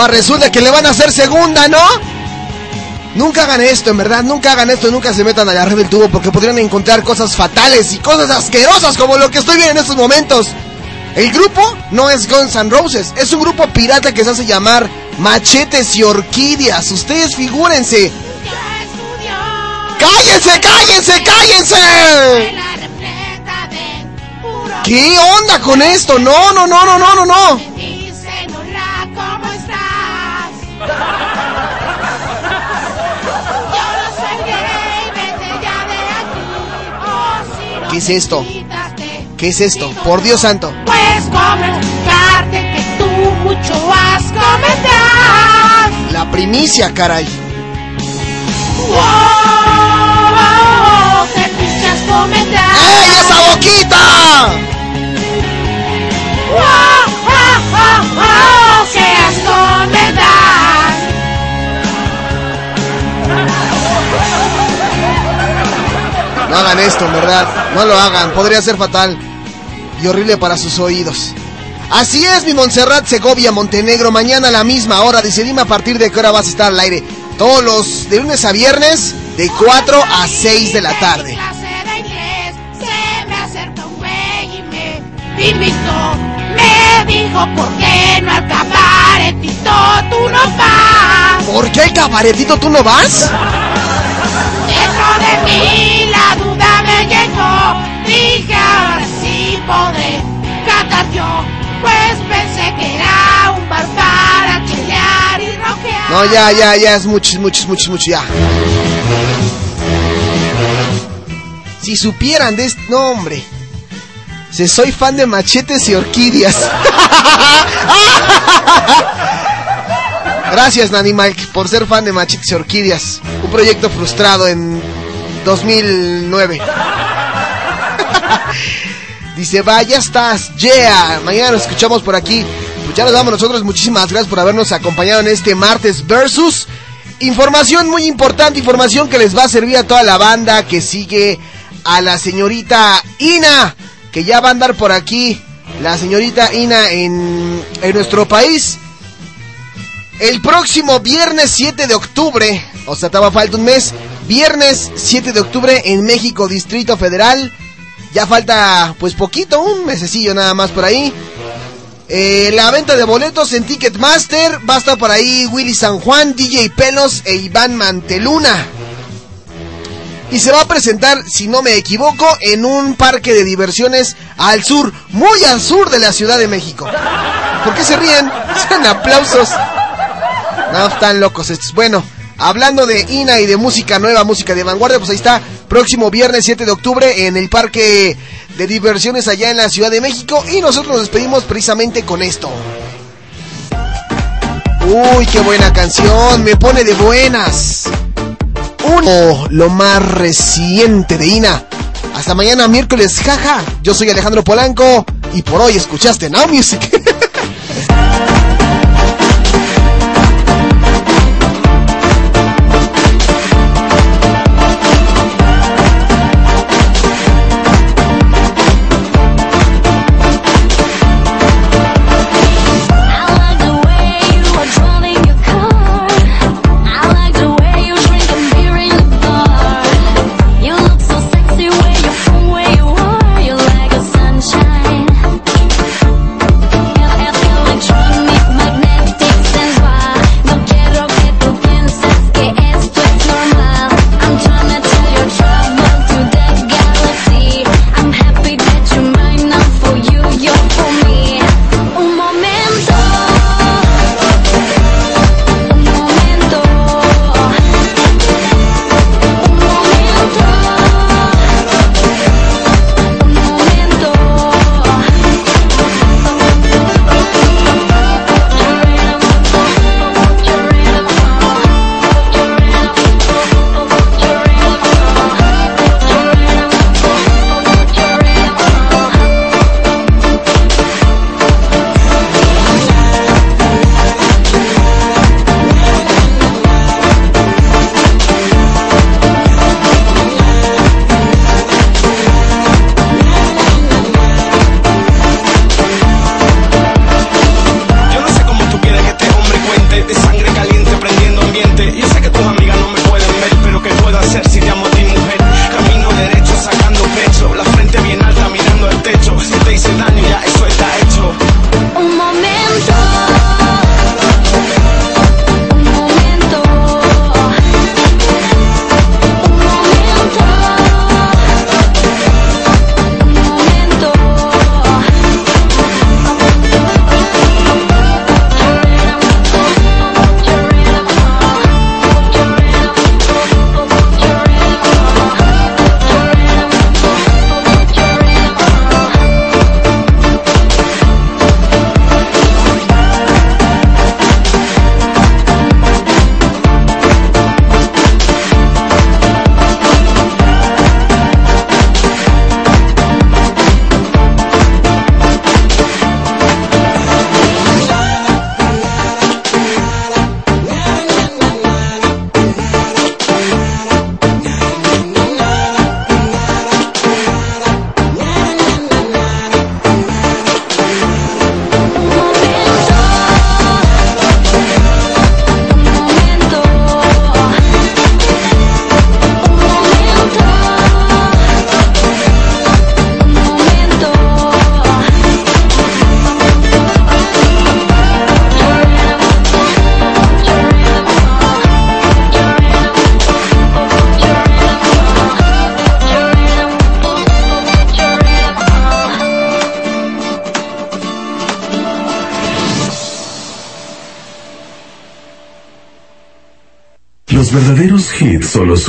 Ahora resulta que le van a hacer segunda, ¿no? Nunca hagan esto, en verdad, nunca hagan esto, nunca se metan a la red del tubo porque podrían encontrar cosas fatales y cosas asquerosas como lo que estoy viendo en estos momentos. El grupo no es Guns N' Roses, es un grupo pirata que se hace llamar Machetes y Orquídeas. Ustedes figúrense. ¡Cállense, cállense, cállense! ¿Qué onda con esto? No, no, no, no, no, no, no. Es esto? ¿Qué es esto? Por Dios santo. Pues comentarte que tú mucho has comentado. La primicia, caray. Wow, que pinches comentado. ¡Ey, esa boquita! Hagan esto, en verdad. No lo hagan. Podría ser fatal y horrible para sus oídos. Así es, mi Montserrat Segovia, Montenegro. Mañana a la misma hora. Dice, dime a partir de qué hora vas a estar al aire. Todos los de lunes a viernes, de 4 a 6 de la tarde. me dijo, ¿por qué no al cabaretito tú no vas? ¿Por qué el cabaretito tú no vas? Dentro de mí llegó. Dije, ahora sí podré cantar yo. Pues pensé que era un bar para chillar y rockear. No, ya, ya, ya. Es mucho, es mucho, es mucho, es mucho, ya. Si supieran de este... No, hombre. Si soy fan de machetes y orquídeas. (laughs) Gracias, Nani Mike, por ser fan de Machetes y Orquídeas. Un proyecto frustrado en 2009. Dice, va, ya estás, yeah. Mañana nos escuchamos por aquí. Pues ya nos vamos nosotros. Muchísimas gracias por habernos acompañado en este martes versus. Información muy importante, información que les va a servir a toda la banda que sigue a la señorita Ina, que ya va a andar por aquí. La señorita Ina en, en nuestro país. El próximo viernes 7 de octubre, o sea, estaba falta un mes, viernes 7 de octubre en México, Distrito Federal. Ya falta pues poquito, un mesecillo nada más por ahí. Eh, la venta de boletos en Ticketmaster va a por ahí Willy San Juan, DJ Pelos e Iván Manteluna. Y se va a presentar, si no me equivoco, en un parque de diversiones al sur, muy al sur de la Ciudad de México. ¿Por qué se ríen? (laughs) Son aplausos. No, están locos estos. Bueno, hablando de INA y de música nueva, música de vanguardia, pues ahí está, próximo viernes 7 de octubre en el parque de diversiones allá en la Ciudad de México. Y nosotros nos despedimos precisamente con esto. Uy, qué buena canción, me pone de buenas. Uno, lo más reciente de INA. Hasta mañana miércoles, jaja. Yo soy Alejandro Polanco y por hoy escuchaste Now Music. (laughs)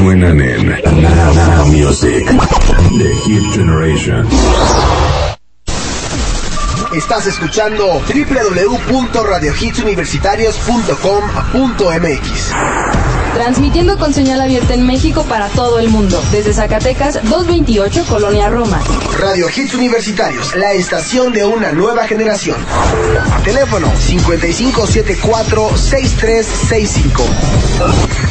suenan en Music. The Hit Generation. Estás escuchando www.radiohitsuniversitarios.com.mx. Transmitiendo con señal abierta en México para todo el mundo. Desde Zacatecas 228, Colonia Roma. Radio Hits Universitarios, la estación de una nueva generación. Teléfono 5574-6365.